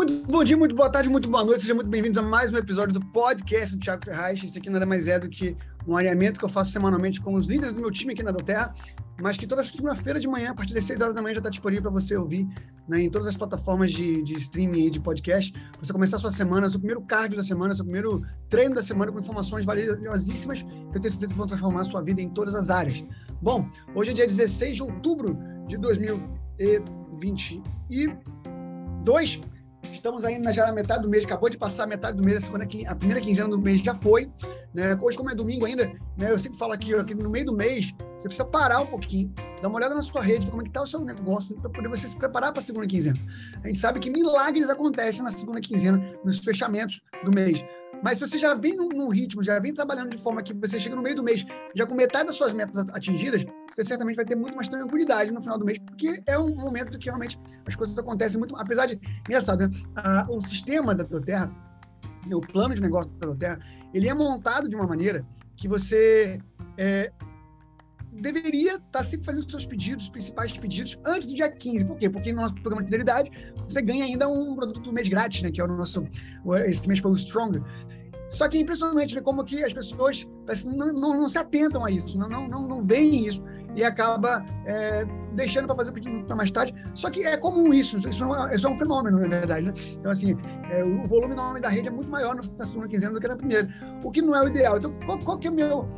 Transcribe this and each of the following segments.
Muito bom dia, muito boa tarde, muito boa noite. Sejam muito bem-vindos a mais um episódio do podcast do Thiago Ferraz. Isso aqui nada mais é do que um alinhamento que eu faço semanalmente com os líderes do meu time aqui na Doterra, mas que toda segunda-feira de manhã, a partir das 6 horas da manhã, já está disponível para você ouvir né, em todas as plataformas de, de streaming e de podcast. Você começar a sua semana, seu primeiro cardio da semana, seu primeiro treino da semana com informações valiosíssimas que eu tenho certeza que vão transformar a sua vida em todas as áreas. Bom, hoje é dia 16 de outubro de 2022. Estamos ainda já na metade do mês, acabou de passar a metade do mês, a, segunda, a primeira quinzena do mês já foi. Né? Hoje, como é domingo ainda, né? eu sempre falo aqui, aqui no meio do mês, você precisa parar um pouquinho, dar uma olhada na sua rede, como é está o seu negócio, para poder você se preparar para a segunda quinzena. A gente sabe que milagres acontecem na segunda quinzena, nos fechamentos do mês. Mas se você já vem num, num, ritmo, já vem trabalhando de forma que você chega no meio do mês, já com metade das suas metas atingidas, você certamente vai ter muito mais tranquilidade no final do mês, porque é um momento que realmente as coisas acontecem muito. Apesar de, engraçado, né? Ah, o sistema da Terra, o plano de negócio da Terra, ele é montado de uma maneira que você é, deveria estar tá sempre fazendo seus pedidos, os principais pedidos, antes do dia 15. Por quê? Porque no nosso programa de fidelidade, você ganha ainda um produto do mês grátis, né? Que é o nosso, esse mês foi o Strong. Só que é impressionante né, como que as pessoas não, não, não se atentam a isso, não, não, não, não veem isso e acaba é, deixando para fazer o pedido para mais tarde. Só que é comum isso, isso é, isso é um fenômeno, na verdade. Né? Então, assim, é, o volume nome da rede é muito maior na segunda quinzena do que na primeira, o que não é o ideal. Então, qual, qual que é meu,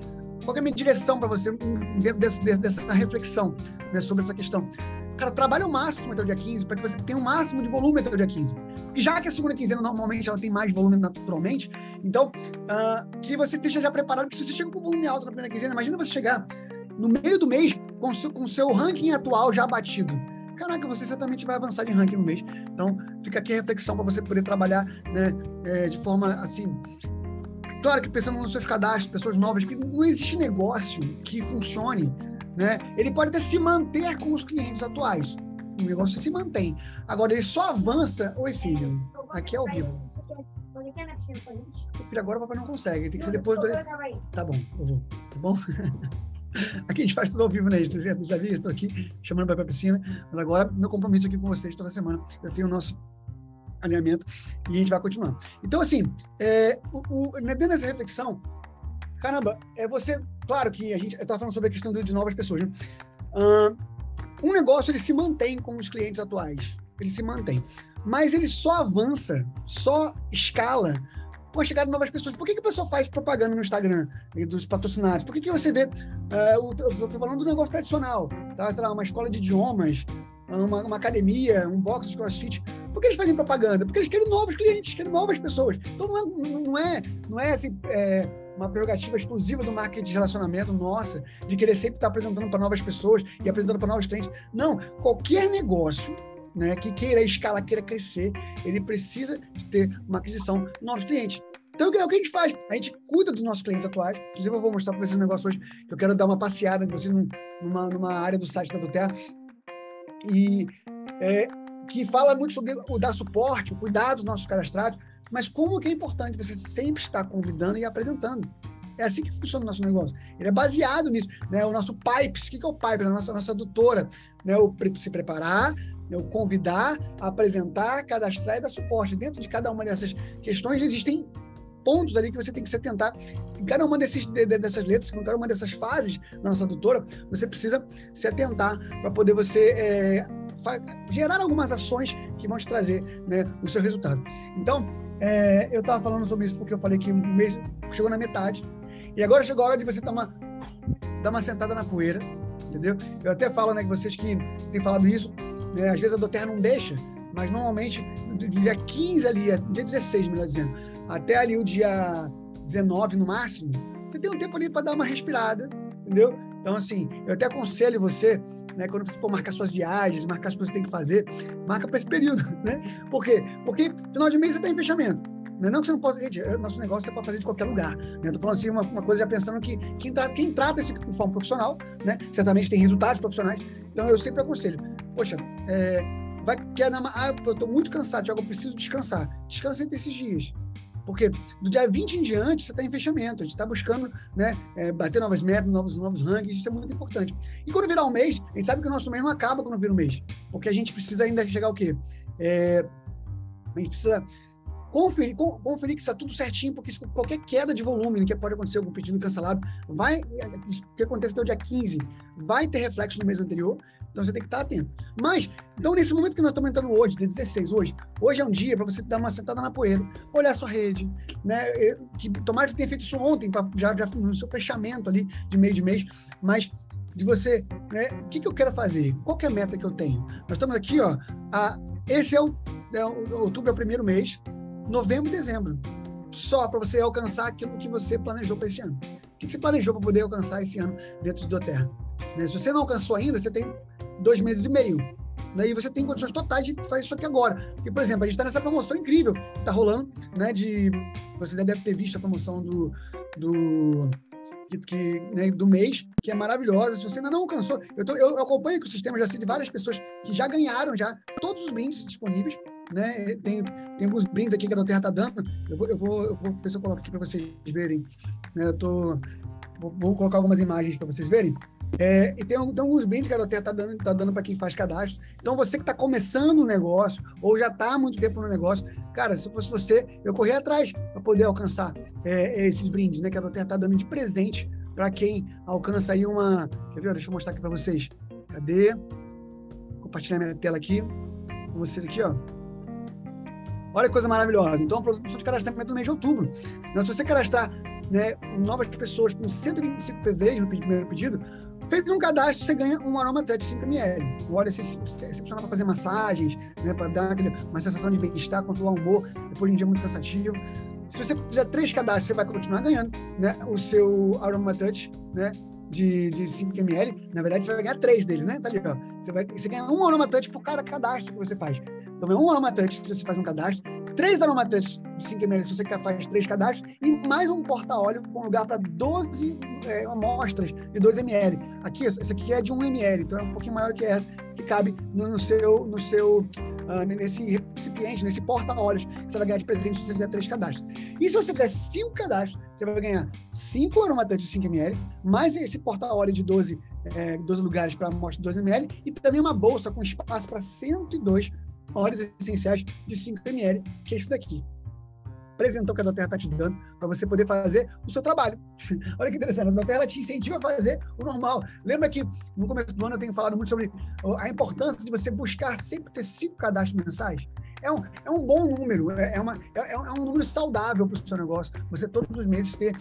qual é a minha direção para você dentro desse, dessa reflexão né, sobre essa questão? Cara, trabalha o máximo até o dia 15, para que você tenha o máximo de volume até o dia 15. Porque já que a segunda quinzena normalmente ela tem mais volume naturalmente, então uh, que você esteja já preparado, porque se você chega com volume alto na primeira quinzena, imagina você chegar no meio do mês com seu, com seu ranking atual já batido. Caraca, você certamente vai avançar de ranking no mês. Então, fica aqui a reflexão para você poder trabalhar né, é, de forma assim. Claro que pensando nos seus cadastros, pessoas novas, que não existe negócio que funcione né? Ele pode até se manter com os clientes atuais. O negócio se mantém. Agora, ele só avança. Oi, filho. Aqui é ao vivo. Filho, agora o papai não consegue. Tem que ser depois do. Tá bom, eu vou. Tá bom? Aqui a gente faz tudo ao vivo, né? Já, já vi, estou aqui chamando para a piscina, mas agora meu compromisso aqui com vocês toda semana. Eu tenho o nosso alinhamento e a gente vai continuar. Então, assim, é, o, o, né, dentro dessa reflexão, caramba, é você Claro que a gente está falando sobre a questão de novas pessoas. Né? Uh, um negócio ele se mantém com os clientes atuais, ele se mantém, mas ele só avança, só escala com a chegada de novas pessoas. Por que, que o pessoal faz propaganda no Instagram dos patrocinados? Por que, que você vê, uh, eu estou falando do negócio tradicional, tá? Sei lá, uma escola de idiomas, uma, uma academia, um box de crossfit. Por que eles fazem propaganda? Porque eles querem novos clientes, querem novas pessoas. Então não é, não é, não é assim, é, uma prerrogativa exclusiva do marketing de relacionamento nossa, de querer sempre estar apresentando para novas pessoas e apresentando para novos clientes. Não, qualquer negócio né, que queira escalar, queira crescer, ele precisa de ter uma aquisição de novos clientes. Então, é o que a gente faz? A gente cuida dos nossos clientes atuais. Inclusive, eu vou mostrar para vocês um negócio hoje que eu quero dar uma passeada vocês numa, numa área do site da Doterra. E é, que fala muito sobre o dar suporte, o cuidado dos nossos cadastrados, mas como que é importante você sempre estar convidando e apresentando. É assim que funciona o nosso negócio. Ele é baseado nisso. Né? O nosso Pipes, o que é o Pipes? A nossa, nossa adutora. Né? O se preparar, né? o convidar, apresentar, cadastrar e dar suporte. Dentro de cada uma dessas questões existem pontos ali que você tem que se atentar. Em cada uma desses, de, dessas letras, em cada uma dessas fases da nossa adutora, você precisa se atentar para poder você é, gerar algumas ações que vão te trazer né, o seu resultado. Então, é, eu estava falando sobre isso porque eu falei que o mês chegou na metade. E agora chegou a hora de você dar uma, dar uma sentada na poeira, entendeu? Eu até falo, né, que vocês que têm falado isso, né, às vezes a Doterra não deixa, mas normalmente do dia 15 ali, é, dia 16, melhor dizendo, até ali o dia 19 no máximo, você tem um tempo ali para dar uma respirada, entendeu? Então, assim, eu até aconselho você né? Quando você for marcar suas viagens, marcar as coisas que tem que fazer, marca para esse período, né? Por quê? Porque final de mês você está em fechamento. Não é não que você não possa. Gente, nosso negócio você pode fazer de qualquer lugar. Né? Estou falando assim, uma, uma, coisa já pensando que quem, tra quem trata isso de forma profissional, né? Certamente tem resultados profissionais. Então eu sempre aconselho. Poxa, é, vai, quer na, ah, eu estou muito cansado, Tiago, eu preciso descansar. Descansa entre esses dias. Porque do dia 20 em diante, você está em fechamento, a gente está buscando né, é, bater novas metas, novos, novos rankings, isso é muito importante. E quando virar um mês, a gente sabe que o nosso mês não acaba quando vira um mês, porque a gente precisa ainda chegar o quê? É, A gente precisa conferir, conferir que está tudo certinho, porque qualquer queda de volume que pode acontecer, algum pedido cancelado, vai, o que aconteceu no dia 15, vai ter reflexo no mês anterior, então você tem que estar atento. Mas, então nesse momento que nós estamos entrando hoje, dia 16, hoje, hoje é um dia para você dar uma sentada na poeira, olhar sua rede, né? Que, tomara que você tenha feito isso ontem, pra, já, já no seu fechamento ali de meio de mês, mas de você, né? O que, que eu quero fazer? Qual é a meta que eu tenho? Nós estamos aqui, ó, a, esse é o, é o outubro é o primeiro mês, novembro e dezembro. Só para você alcançar aquilo que você planejou para esse ano. O que você planejou para poder alcançar esse ano dentro de Doterra? Né? Se você não alcançou ainda, você tem dois meses e meio. Daí você tem condições totais de fazer isso aqui agora. Porque, por exemplo, a gente está nessa promoção incrível que está rolando, né? De você deve ter visto a promoção do, do que, né, do mês, que é maravilhosa. Se você ainda não alcançou, eu, tô, eu acompanho que o sistema já sei de várias pessoas que já ganharam já todos os brindes disponíveis né? Tem, tem alguns brindes aqui que a Doterra está dando. Eu vou, eu, vou, eu vou ver se eu coloco aqui para vocês verem. Né? Eu tô, vou, vou colocar algumas imagens para vocês verem. É, e tem, tem, alguns brindes que a Doterra está dando, tá dando para quem faz cadastro. Então, você que está começando o um negócio, ou já está há muito tempo no negócio, cara, se fosse você, eu corri atrás para poder alcançar é, esses brindes, né? Que a Doterra está dando de presente para quem alcança aí uma. Quer ver? Deixa eu mostrar aqui para vocês. Cadê? Compartilhar minha tela aqui. Com vocês aqui, ó. Olha que coisa maravilhosa. Então, a produção de cadastramento no mês de outubro. Então, se você cadastrar né, novas pessoas com 125 PVs no primeiro pedido, fez um cadastro, você ganha um aroma de 5 ml. Um óleo excepcional para fazer massagens, né, para dar aquele, uma sensação de bem-estar, controlar o humor, depois de um dia muito cansativo. Se você fizer três cadastros, você vai continuar ganhando né, o seu aroma touch, né, de, de 5 ml. Na verdade, você vai ganhar três deles, né? Tá ali, ó. Você, vai, você ganha um aroma touch por cada cadastro que você faz. Então é um aromatante se você faz um cadastro, três aromatantes de 5 ml se você faz três cadastros, e mais um porta-óleo com lugar para 12 é, amostras de 2 ml. Aqui, esse aqui é de 1 ml, então é um pouquinho maior que essa, que cabe no, no seu, no seu uh, nesse recipiente, nesse porta-óleos, que você vai ganhar de presente se você fizer três cadastros. E se você fizer cinco cadastros, você vai ganhar cinco aromatantes de 5 ml, mais esse porta-óleo de 12, é, 12 lugares para amostra de 2 ml, e também uma bolsa com espaço para 102 óleos essenciais de 5 ml, que é isso daqui. Apresentão que a Doterra está te dando para você poder fazer o seu trabalho. Olha que interessante, a Doterra te incentiva a fazer o normal. Lembra que no começo do ano eu tenho falado muito sobre a importância de você buscar sempre ter cinco cadastros mensais? É um, é um bom número, é, é uma, é, é um número saudável para o seu negócio. Você todos os meses ter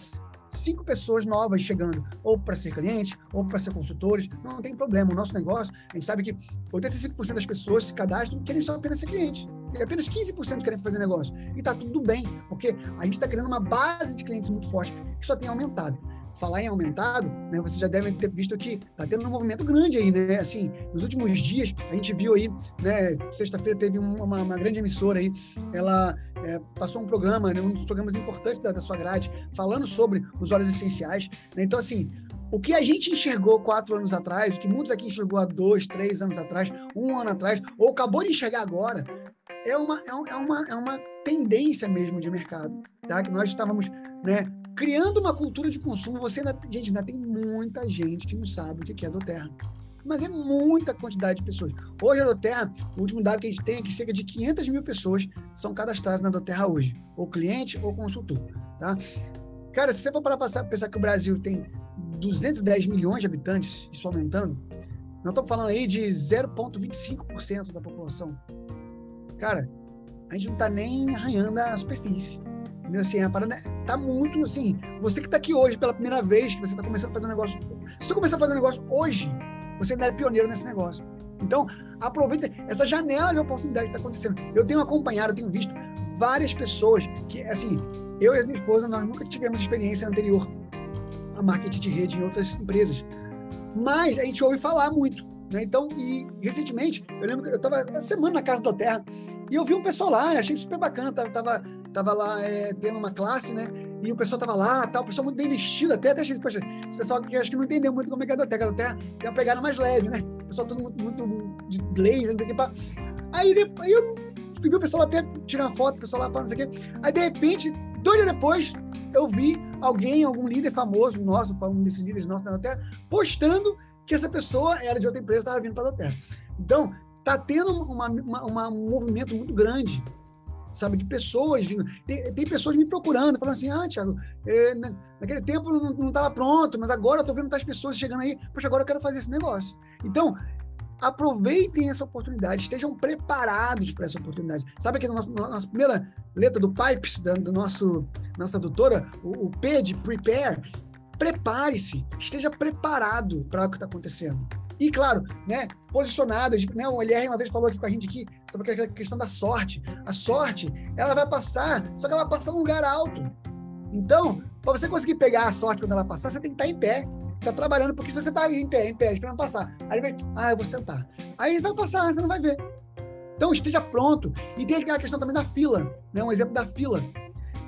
cinco pessoas novas chegando, ou para ser cliente, ou para ser consultores, não, não, tem problema. O nosso negócio, a gente sabe que 85% das pessoas se cadastram querem só apenas ser cliente. E apenas 15% querem fazer negócio. E está tudo bem, porque a gente está criando uma base de clientes muito forte, que só tem aumentado falar em aumentado, né, vocês já devem ter visto que está tendo um movimento grande aí, né? Assim, nos últimos dias, a gente viu aí, né? Sexta-feira teve uma, uma, grande emissora aí, ela é, passou um programa, né, um dos programas importantes da, da sua grade, falando sobre os óleos essenciais. Né? Então, assim, o que a gente enxergou quatro anos atrás, o que muitos aqui enxergou há dois, três anos atrás, um ano atrás, ou acabou de enxergar agora, é uma, é, uma, é uma tendência mesmo de mercado, tá? Que nós estávamos, né, criando uma cultura de consumo. Você ainda, gente, ainda tem muita gente que não sabe o que é Doterra. Mas é muita quantidade de pessoas. Hoje a Doterra, o último dado que a gente tem é que cerca de 500 mil pessoas são cadastradas na Doterra hoje, ou cliente ou consultor, tá? Cara, se você for para passar, pensar que o Brasil tem 210 milhões de habitantes, isso aumentando, não estamos falando aí de 0,25% da população. Cara, a gente não está nem arranhando a superfície. Assim, a parada tá muito assim. Você que está aqui hoje pela primeira vez, que você está começando a fazer um negócio. Se você começar a fazer um negócio hoje, você ainda é pioneiro nesse negócio. Então, aproveita essa janela de oportunidade que está acontecendo. Eu tenho acompanhado, eu tenho visto várias pessoas que, assim, eu e a minha esposa, nós nunca tivemos experiência anterior a marketing de rede em outras empresas. Mas a gente ouve falar muito. Né? Então, e recentemente, eu lembro que eu estava essa semana na Casa da Terra e eu vi um pessoal lá, achei super bacana, tava, tava, tava lá é, tendo uma classe, né? E o pessoal tava lá, tal, o pessoal muito bem vestido, até até achei, poxa, esse pessoal que acho que não entendeu muito como é que é da da Terra tem uma pegada mais leve, né? O pessoal todo muito, muito de blazer, não sei o que, pá. Aí, depois, eu vi o pessoal até tirar foto, o pessoal lá, pá, não sei o que. Aí, de repente, dois dias depois, eu vi alguém, algum líder famoso nosso, um desses líderes nossos da Terra, postando que essa pessoa era de outra empresa, estava vindo para a Terra. Então, está tendo uma, uma, uma, um movimento muito grande sabe? De pessoas vindo. Tem, tem pessoas me procurando, falando assim: ah, Thiago, é, naquele tempo não estava pronto, mas agora eu estou vendo as pessoas chegando aí, poxa, agora eu quero fazer esse negócio. Então, aproveitem essa oportunidade, estejam preparados para essa oportunidade. Sabe que na nossa, nossa primeira letra do Pipes, da do nosso, nossa doutora, o, o P de Prepare, prepare-se, esteja preparado para o que está acontecendo. E, claro, né, posicionado, né, o LR uma vez falou aqui com a gente aqui sobre aquela questão da sorte. A sorte, ela vai passar, só que ela passa num lugar alto. Então, para você conseguir pegar a sorte quando ela passar, você tem que estar em pé tá trabalhando, porque se você tá em pé, em pé, esperando passar, aí vai, ah, eu vou sentar. Aí vai passar, você não vai ver. Então esteja pronto. E tem aquela questão também da fila, né? Um exemplo da fila.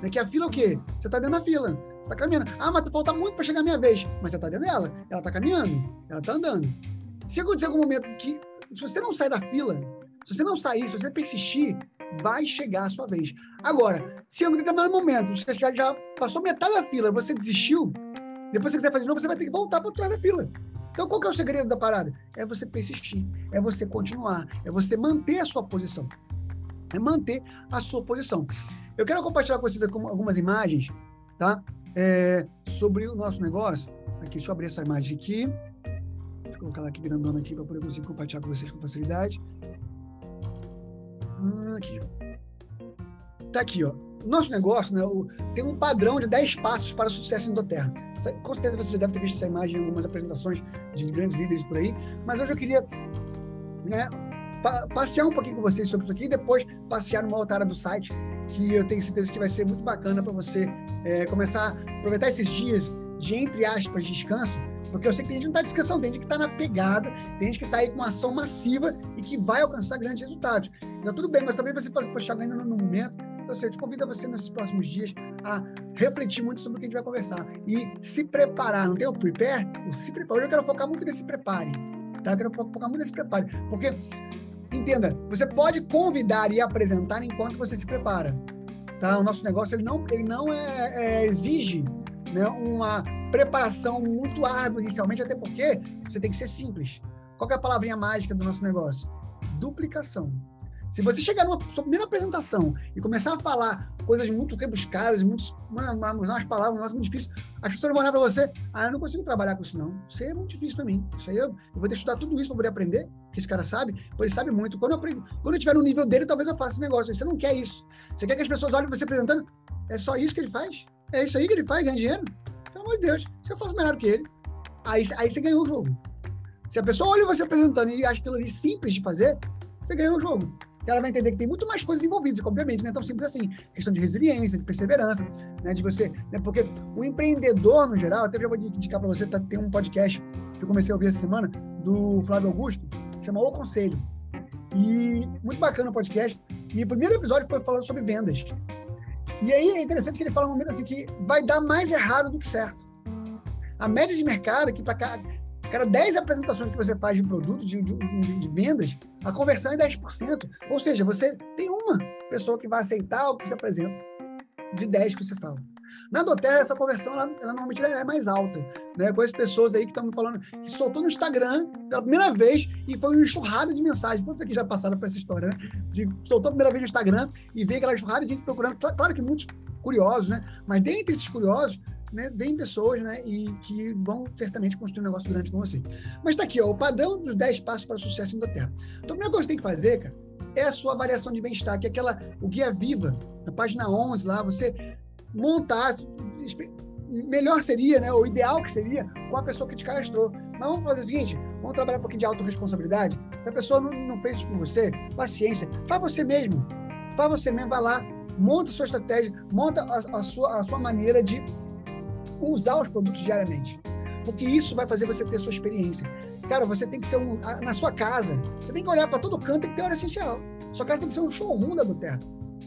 Né? Que a fila é o quê? Você está dentro da fila, você está caminhando. Ah, mas falta muito para chegar a minha vez. Mas você está dentro dela, ela está caminhando, ela está andando. Se acontecer algum momento que, se você não sair da fila, se você não sair, se você persistir, vai chegar a sua vez. Agora, se em algum determinado momento você já, já passou metade da fila, você desistiu, depois, você quiser fazer de novo, você vai ter que voltar para trás da fila. Então, qual que é o segredo da parada? É você persistir, é você continuar, é você manter a sua posição. É manter a sua posição. Eu quero compartilhar com vocês algumas imagens, tá? É, sobre o nosso negócio. Aqui, deixa eu abrir essa imagem aqui. Colocar ela aqui grandona aqui para poder conseguir compartilhar com vocês com facilidade. Hum, aqui. Tá aqui, ó nosso negócio né, tem um padrão de 10 passos para o sucesso em Doterra. Com certeza você já deve ter visto essa imagem em algumas apresentações de grandes líderes por aí, mas hoje eu queria né, pa passear um pouquinho com vocês sobre isso aqui e depois passear numa outra área do site que eu tenho certeza que vai ser muito bacana para você é, começar a aproveitar esses dias de, entre aspas, descanso, porque eu sei que tem gente que não está descansando, tem gente que está na pegada, tem gente que está aí com uma ação massiva e que vai alcançar grandes resultados. Então, tudo bem, mas também você pode, poxa, ainda no momento então, assim, eu te convido a você, nesses próximos dias, a refletir muito sobre o que a gente vai conversar e se preparar. Não tem o prepare? O se prepare. Hoje eu quero focar muito nesse prepare. Tá? Eu quero focar muito nesse prepare. Porque, entenda, você pode convidar e apresentar enquanto você se prepara. Tá? O nosso negócio ele não, ele não é, é, exige né, uma preparação muito árdua inicialmente, até porque você tem que ser simples. Qual é a palavrinha mágica do nosso negócio? Duplicação. Se você chegar numa sua primeira apresentação e começar a falar coisas muito rebuscadas, muito, uma, uma, umas palavras, um muito difícil, as pessoas vão olhar para você, ah, eu não consigo trabalhar com isso não. Isso aí é muito difícil para mim. Isso aí eu, eu, vou ter que estudar tudo isso para poder aprender, que esse cara sabe, porque ele sabe muito. Quando eu, aprendo, quando eu estiver no nível dele, talvez eu faça esse negócio. Você não quer isso. Você quer que as pessoas olhem você apresentando? É só isso que ele faz? É isso aí que ele faz, ganha dinheiro? Amor de Deus, se eu fosse melhor que ele, aí, aí você ganhou o jogo. Se a pessoa olha você apresentando e acha aquilo ali simples de fazer, você ganhou o jogo ela vai entender que tem muito mais coisas envolvidas, obviamente, não é tão simples assim. Questão de resiliência, de perseverança, né, de você, né, porque o empreendedor, no geral, até já vou indicar para você, tá, tem um podcast que eu comecei a ouvir essa semana, do Flávio Augusto, chama O Conselho. E muito bacana o podcast. E o primeiro episódio foi falando sobre vendas. E aí é interessante que ele fala um momento assim que vai dar mais errado do que certo. A média de mercado, que para cada 10 apresentações que você faz de produto, de, de, de, vendas, a conversão é 10%. Ou seja, você tem uma pessoa que vai aceitar o que você apresenta, de 10 que você fala. Na Doterra, essa conversão, ela, ela normalmente é mais alta. Né? Com as pessoas aí que estão falando, que soltou no Instagram pela primeira vez e foi uma enxurrada de mensagens. Quantos aqui já passaram por essa história, né? De soltou a primeira vez no Instagram e veio aquela enxurrada de gente procurando. Claro que muitos curiosos, né? Mas dentre esses curiosos, né, deem pessoas né, e que vão certamente construir um negócio grande com você. Mas está aqui, ó, o padrão dos 10 passos para o sucesso em Terra. Então, a primeira coisa que você tem que fazer, cara, é a sua avaliação de bem-estar, que é aquela, o Guia Viva, na página 11 lá, você montar, melhor seria, né, o ideal que seria, com a pessoa que te cadastrou. Mas vamos fazer o seguinte, vamos trabalhar um pouquinho de autorresponsabilidade. Se a pessoa não, não fez isso com você, paciência, faz você mesmo. Faz você mesmo, vai lá, monta a sua estratégia, monta a, a, sua, a sua maneira de usar os produtos diariamente. Porque isso vai fazer você ter sua experiência. Cara, você tem que ser um. Na sua casa, você tem que olhar para todo canto e ter hora essencial. Sua casa tem que ser um showroom da Duterra.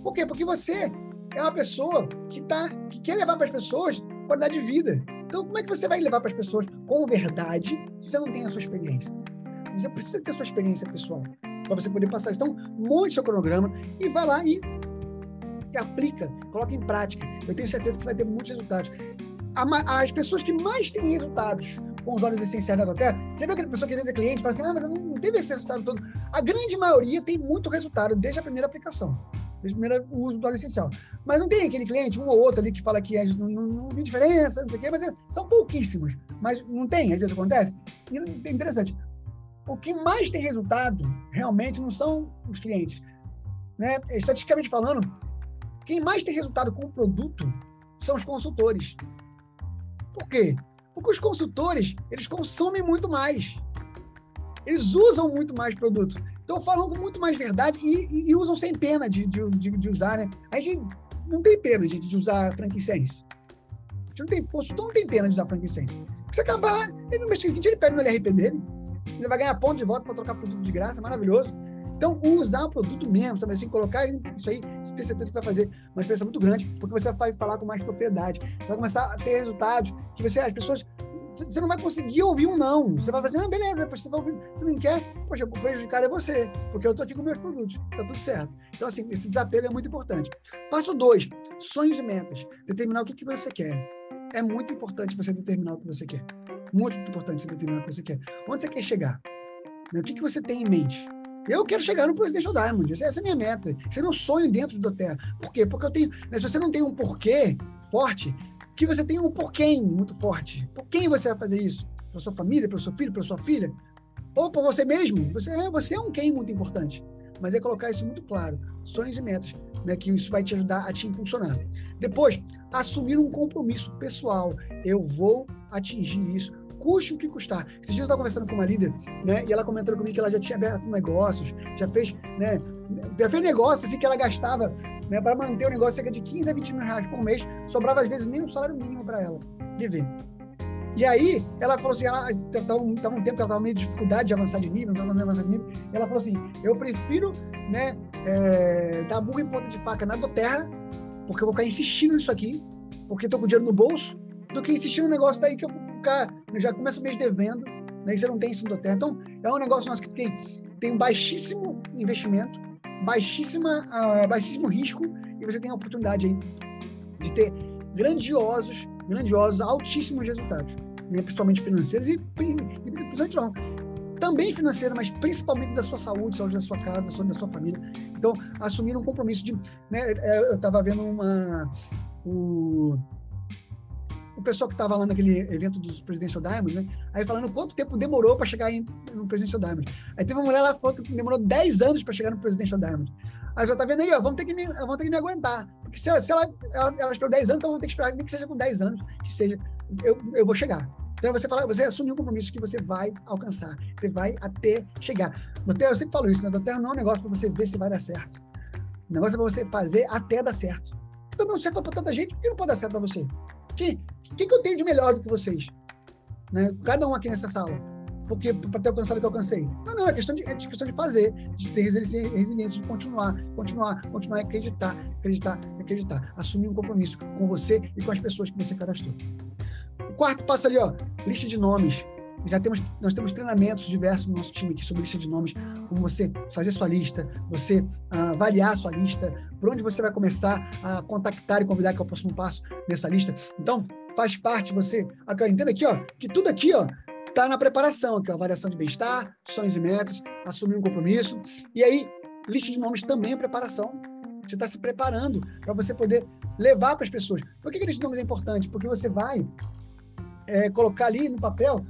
Por quê? Porque você é uma pessoa que, tá, que quer levar para as pessoas qualidade de vida. Então, como é que você vai levar para as pessoas com verdade se você não tem a sua experiência? Você precisa ter a sua experiência pessoal para você poder passar. Então, monte seu cronograma e vai lá e, aplica, coloca em prática. Eu tenho certeza que você vai ter muitos resultados as pessoas que mais têm resultados com os óleos essenciais da Terra, você vê aquela pessoa que vezes é cliente e fala assim, ah, mas eu não teve esse resultado todo. A grande maioria tem muito resultado desde a primeira aplicação. Desde primeiro o uso do óleo essencial. Mas não tem aquele cliente, um ou outro ali, que fala que não, não, não tem diferença, não sei o quê, mas é, são pouquíssimos. Mas não tem, às vezes acontece. E é interessante. O que mais tem resultado, realmente, não são os clientes. Né? Estatisticamente falando, quem mais tem resultado com o produto são os consultores. Por quê? Porque os consultores, eles consomem muito mais. Eles usam muito mais produtos. Então, falam com muito mais verdade e, e, e usam sem pena de, de, de, de, usar, né? A gente não tem pena, gente, de usar frankincense. A gente não tem, consultor não tem pena de usar frankincense. Se acabar, ele no mês seguinte ele pega no LRP dele, ele vai ganhar ponto de volta para trocar produto de graça, maravilhoso. Então, usar o produto mesmo, sabe assim, colocar isso aí, você tem certeza que vai fazer uma diferença muito grande, porque você vai falar com mais propriedade. Você vai começar a ter resultados que você, as pessoas, você não vai conseguir ouvir um não. Você vai fazer, ah, beleza, você vai ouvir, você não quer, poxa, o prejudicado é você, porque eu estou aqui com meus produtos, tá tudo certo. Então, assim, esse desapego é muito importante. Passo dois, sonhos e metas. Determinar o que, que você quer. É muito importante você determinar o que você quer. Muito importante você determinar o que você quer. Onde você quer chegar? O que, que você tem em mente? Eu quero chegar no Presidential Diamond. Essa é a minha meta. Esse é meu sonho dentro do Terra. Por quê? Porque eu tenho. Né, se você não tem um porquê forte, que você tem um porquê muito forte. Por quem você vai fazer isso? Para sua família, para seu filho, para sua filha? Ou para você mesmo? Você é, você é um quem muito importante. Mas é colocar isso muito claro. Sonhos e metas. Né, que isso vai te ajudar a te impulsionar. Depois, assumir um compromisso pessoal. Eu vou atingir isso custe o que custar. Esses dias eu estava conversando com uma líder, né? E ela comentando comigo que ela já tinha aberto negócios, já fez, né? Já fez negócios assim que ela gastava, né? Para manter o negócio cerca de 15 a 20 mil reais por mês, sobrava às vezes nem um salário mínimo para ela viver. E aí, ela falou assim, ela estava um, um tempo que ela estava meio de dificuldade de avançar de nível, não avançar de nível, ela falou assim, eu prefiro, né, é, dar burro em ponta de faca na do terra, porque eu vou ficar insistindo nisso aqui, porque estou com dinheiro no bolso, do que insistir no negócio daí que eu ficar, já começa o mês devendo, né, e você não tem isso no terra. Então, é um negócio nosso que tem, tem um baixíssimo investimento, baixíssima, uh, baixíssimo risco, e você tem a oportunidade aí de ter grandiosos, grandiosos, altíssimos resultados, né, principalmente financeiros e, e principalmente não, também financeiro, mas principalmente da sua saúde, saúde da sua casa, da sua, da sua família. Então, assumir um compromisso de, né, é, eu estava vendo uma o o pessoal que estava lá naquele evento dos Presidential Diamond, né? Aí falando quanto tempo demorou para chegar em, no Presidential Diamond. Aí teve uma mulher lá que falou que demorou 10 anos para chegar no Presidential Diamond. Aí já tá vendo aí, ó, vamos ter que me, vamos ter que me aguentar. Porque se, se ela, ela, ela esperou 10 anos, então vamos ter que esperar, nem que seja com 10 anos, que seja, eu, eu vou chegar. Então você fala, você assume um compromisso que você vai alcançar, você vai até chegar. No Terra, eu sempre falo isso, né? No Terra não é um negócio para você ver se vai dar certo. O negócio é para você fazer até dar certo. Então não certo para tanta gente, por que não pode dar certo para você? Que o que, que eu tenho de melhor do que vocês? Né? Cada um aqui nessa sala. Porque para ter alcançado o que eu alcancei. Não, não, é questão de, é questão de fazer, de ter resiliência, de continuar, continuar, continuar, acreditar, acreditar, acreditar. Assumir um compromisso com você e com as pessoas que você cadastrou. O quarto passo ali, ó, lista de nomes já temos, nós temos treinamentos diversos no nosso time aqui sobre lista de nomes, como você fazer sua lista, você uh, avaliar sua lista, por onde você vai começar a contactar e convidar que é o próximo passo nessa lista. Então, faz parte você, entenda aqui, ó, que tudo aqui, ó, tá na preparação, aqui, ó, avaliação de bem-estar, sonhos e metas, assumir um compromisso, e aí, lista de nomes também é preparação, você está se preparando para você poder levar para as pessoas. Por que, que lista de nomes é importante? Porque você vai é, colocar ali no papel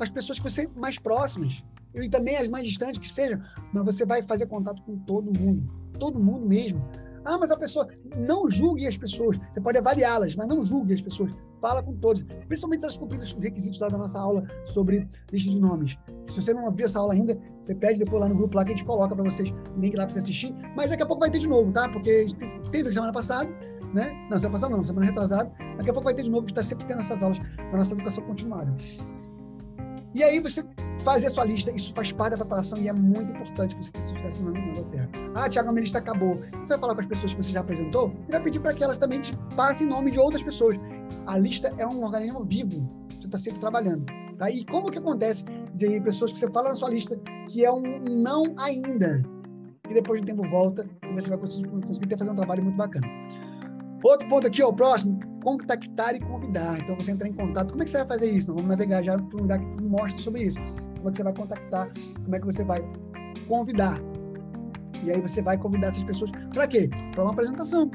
as pessoas que você mais próximas e também as mais distantes que sejam, mas você vai fazer contato com todo mundo, todo mundo mesmo. Ah, mas a pessoa não julgue as pessoas. Você pode avaliá-las, mas não julgue as pessoas. Fala com todos, principalmente se elas cumprem os requisitos lá da nossa aula sobre lista de nomes. Se você não viu essa aula ainda, você pede depois lá no grupo lá que a gente coloca para vocês link lá para você assistir. Mas daqui a pouco vai ter de novo, tá? Porque teve semana passada, né? Não, semana passada não, semana retrasada. Daqui a pouco vai ter de novo, que está sempre tendo essas aulas para nossa educação continuada. E aí você fazer a sua lista, isso faz parte da preparação e é muito importante você ter sucesso na Inglaterra. Ah, Tiago, a minha lista acabou. Você vai falar com as pessoas que você já apresentou e vai pedir para que elas também te passem nome de outras pessoas. A lista é um organismo vivo, você está sempre trabalhando. Tá? E como que acontece de pessoas que você fala na sua lista que é um não ainda, e depois de tempo volta e você vai conseguir, conseguir ter, fazer um trabalho muito bacana. Outro ponto aqui, ó, o próximo, contactar e convidar. Então, você entrar em contato. Como é que você vai fazer isso? Nós vamos navegar já para um lugar que mostra sobre isso. Como é que você vai contactar? Como é que você vai convidar? E aí você vai convidar essas pessoas para quê? Para uma apresentação.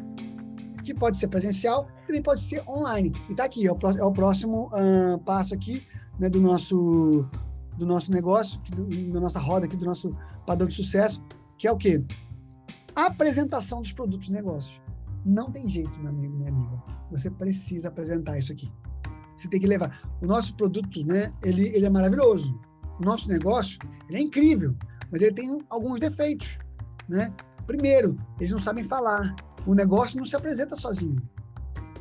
Que pode ser presencial, também pode ser online. E tá aqui, é o, é o próximo uh, passo aqui né, do nosso do nosso negócio, do, da nossa roda aqui, do nosso padrão de sucesso, que é o quê? A apresentação dos produtos e negócios. Não tem jeito, meu amigo, minha amiga. Você precisa apresentar isso aqui. Você tem que levar. O nosso produto, né, ele, ele é maravilhoso. O nosso negócio, ele é incrível, mas ele tem alguns defeitos, né? Primeiro, eles não sabem falar. O negócio não se apresenta sozinho.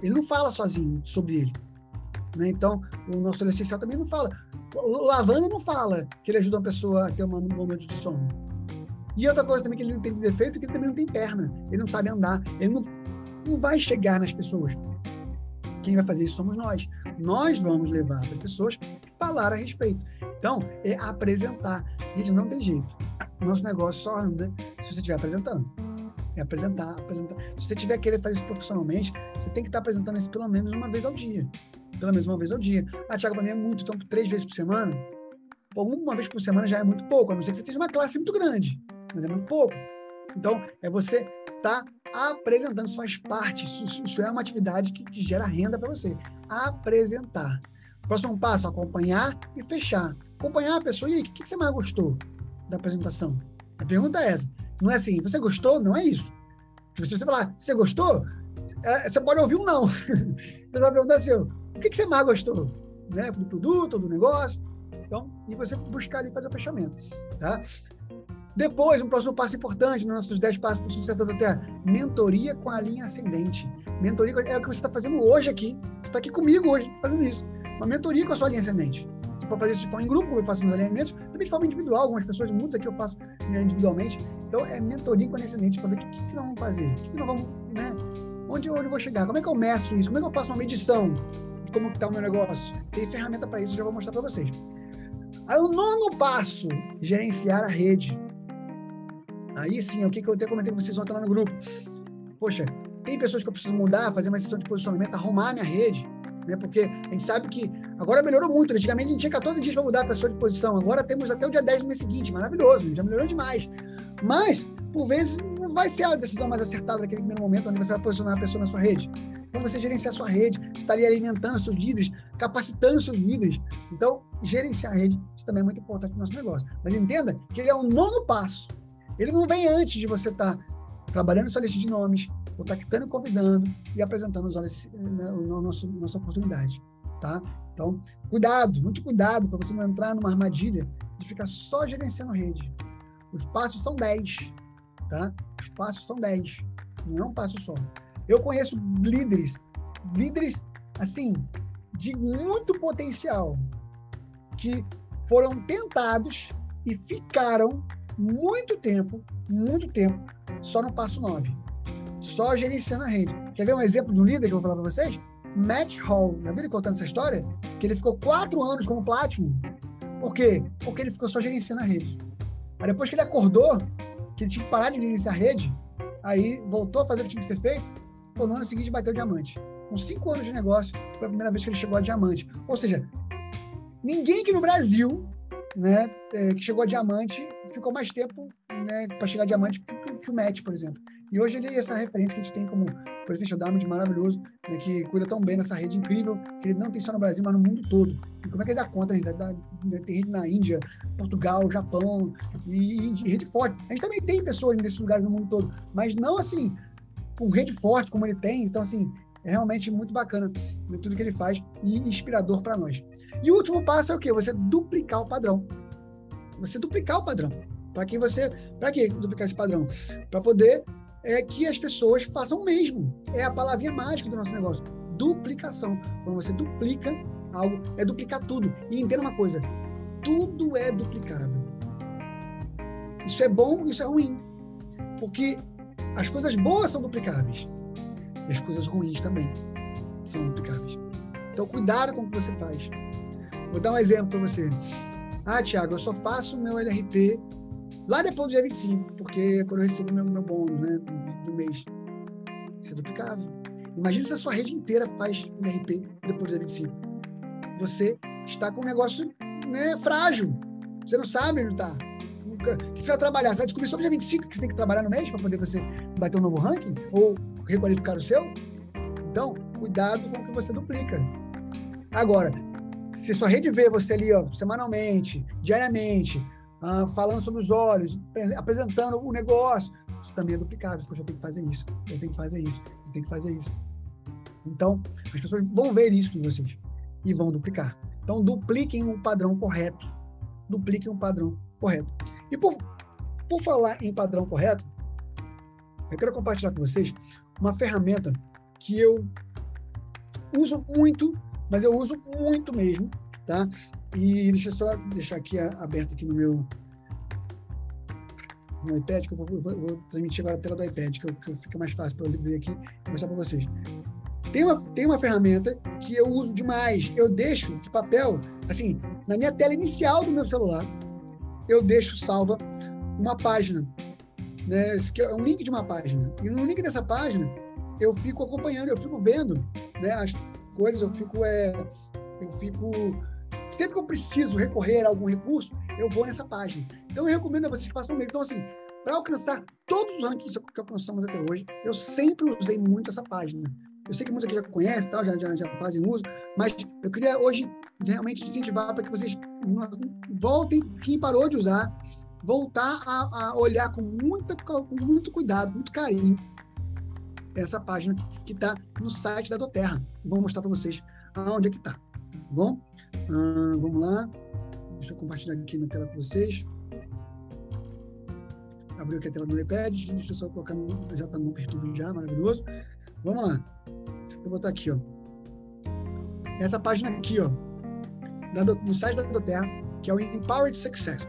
Ele não fala sozinho sobre ele. Né? Então, o nosso essencial também não fala. O lavanda não fala que ele ajuda uma pessoa a ter um momento de sono. E outra coisa também que ele não tem defeito é que ele também não tem perna. Ele não sabe andar. Ele não, não vai chegar nas pessoas. Quem vai fazer isso somos nós. Nós vamos levar para pessoas falar a respeito. Então, é apresentar. Gente, não tem jeito. Nosso negócio só anda se você estiver apresentando. É apresentar, apresentar. Se você tiver querer fazer isso profissionalmente, você tem que estar apresentando isso pelo menos uma vez ao dia pelo menos uma vez ao dia. Ah, Tiago, para mim é muito, então três vezes por semana. Pô, uma vez por semana já é muito pouco, a não ser que você tenha uma classe muito grande, mas é muito pouco. Então, é você estar tá apresentando, isso faz parte, isso, isso, é uma atividade que, que gera renda para você. Apresentar. Próximo passo, acompanhar e fechar. Acompanhar a pessoa, e aí, o que, que você mais gostou da apresentação? A pergunta é essa. Não é assim, você gostou? Não é isso. Porque se você falar, você gostou? É, você pode ouvir um não. Você vai perguntar assim, o que, que você mais gostou? Né? Do produto, do negócio? Então, e você buscar ali fazer o fechamento. Tá? Depois, um próximo passo importante nos nossos 10 passos para o sucesso da Terra, mentoria com a linha ascendente. Mentoria é o que você está fazendo hoje aqui. Você está aqui comigo hoje fazendo isso. Uma mentoria com a sua linha ascendente. Você pode fazer isso de forma em grupo, como eu faço nos alinhamentos, também de forma individual. Algumas pessoas, muitos aqui eu faço individualmente. Então, é mentoria com a linha ascendente para ver o que, que, nós vamos fazer, o que, que nós vamos, né? Onde, onde eu vou chegar? Como é que eu meço isso? Como é que eu faço uma medição? como está o meu negócio. Tem ferramenta para isso, já vou mostrar para vocês. Aí o nono passo, gerenciar a rede. Aí sim, é o que, que eu até comentei com vocês ontem lá no grupo. Poxa, tem pessoas que eu preciso mudar, fazer uma sessão de posicionamento, arrumar a minha rede, né? Porque a gente sabe que agora melhorou muito. Antigamente a gente tinha 14 dias para mudar a pessoa de posição, agora temos até o dia 10 do mês seguinte, maravilhoso, já melhorou demais. Mas, por vezes, não vai ser a decisão mais acertada naquele primeiro momento onde você vai posicionar a pessoa na sua rede. Como você gerenciar a sua rede, você estaria alimentando seus líderes, capacitando seus líderes. Então, gerenciar a rede, isso também é muito importante no nosso negócio. Mas entenda que ele é o nono passo. Ele não vem antes de você estar tá trabalhando sua lista de nomes, contactando, convidando e apresentando os olhos, né, o nosso, nossa oportunidade. Tá? Então, cuidado, muito cuidado para você não entrar numa armadilha de ficar só gerenciando rede. Os passos são 10, tá? Os passos são 10, não é um passo só. Eu conheço líderes, líderes, assim, de muito potencial, que foram tentados e ficaram muito tempo, muito tempo, só no passo 9. Só gerenciando a rede. Quer ver um exemplo de um líder que eu vou falar para vocês? Matt Hall. Já ele contando essa história? Que ele ficou quatro anos como Platinum. Por quê? Porque ele ficou só gerenciando a rede. Aí depois que ele acordou, que ele tinha que parar de gerenciar a rede, aí voltou a fazer o que tinha que ser feito, Pô, no ano seguinte bateu diamante. Com cinco anos de negócio, foi a primeira vez que ele chegou a diamante. Ou seja, ninguém aqui no Brasil, né, é, que chegou a diamante, ficou mais tempo né, para chegar a diamante que, que, o Matt, por exemplo. E hoje ele é essa referência que a gente tem como Presidente Diamond maravilhoso, né, que cuida tão bem dessa rede incrível, que ele não tem só no Brasil, mas no mundo todo. E como é que ele dá conta? Ele dá, tem rede na Índia, Portugal, Japão, e, e rede forte. A gente também tem pessoas nesses lugares no mundo todo, mas não assim, com rede forte como ele tem. Então, assim, é realmente muito bacana de tudo que ele faz e inspirador para nós. E o último passo é o quê? Você duplicar o padrão. Você duplicar o padrão. Para que você, para que duplicar esse padrão? Para poder é que as pessoas façam o mesmo. É a palavrinha mágica do nosso negócio. Duplicação. Quando você duplica algo, é duplicar tudo. E entenda uma coisa: tudo é duplicável. Isso é bom, isso é ruim. Porque as coisas boas são duplicáveis. E as coisas ruins também são duplicáveis. Então, cuidado com o que você faz. Vou dar um exemplo para você. Ah, Tiago, eu só faço o meu LRP lá depois do dia 25, porque é quando eu recebo meu, meu bônus né, do, do mês. É duplicável. Imagina se a sua rede inteira faz LRP depois do dia 25. Você está com um negócio né, frágil. Você não sabe onde está. que você vai trabalhar? Você vai descobrir só no dia 25 que você tem que trabalhar no mês para poder você bater um novo ranking? Ou requalificar o seu? Então, cuidado com o que você duplica. Agora, se sua rede vê você ali, ó, semanalmente, diariamente, uh, falando sobre os olhos, apresentando o negócio, isso também é duplicável. Poxa, eu tenho que fazer isso, eu tenho que fazer isso, eu tenho que fazer isso. Então, as pessoas vão ver isso em vocês e vão duplicar. Então, dupliquem um padrão correto. Dupliquem um padrão correto. E por, por falar em padrão correto, eu quero compartilhar com vocês uma ferramenta que eu uso muito, mas eu uso muito mesmo, tá? E deixa eu só deixar aqui aberto aqui no meu no iPad, que eu vou, vou, transmitir agora a tela do iPad, que, eu, que fica mais fácil para eu ler aqui e mostrar para vocês. Tem uma, tem uma ferramenta que eu uso demais. Eu deixo de papel, assim, na minha tela inicial do meu celular, eu deixo salva uma página. Né? Esse é um link de uma página. E no link dessa página, eu fico acompanhando, eu fico vendo né, as coisas, eu fico. É, eu fico. Sempre que eu preciso recorrer a algum recurso, eu vou nessa página. Então, eu recomendo a vocês que façam mesmo. Então, assim, para alcançar todos os rankings que alcançamos até hoje, eu sempre usei muito essa página. Eu sei que muitos aqui já conhecem, tal, já, já, já fazem uso, mas eu queria hoje realmente incentivar para que vocês voltem, quem parou de usar, voltar a, a olhar com, muita, com muito cuidado, muito carinho, essa página que está no site da Doterra. Vou mostrar para vocês aonde é que está. Tá bom? Ah, vamos lá. Deixa eu compartilhar aqui na tela com vocês. Abriu aqui a tela do iPad. Deixa eu só colocar. No, já está no perturbo já, maravilhoso. Vamos lá. Vou botar aqui, ó. Essa página aqui, ó, da, do site da Doterra, que é o Empowered Success.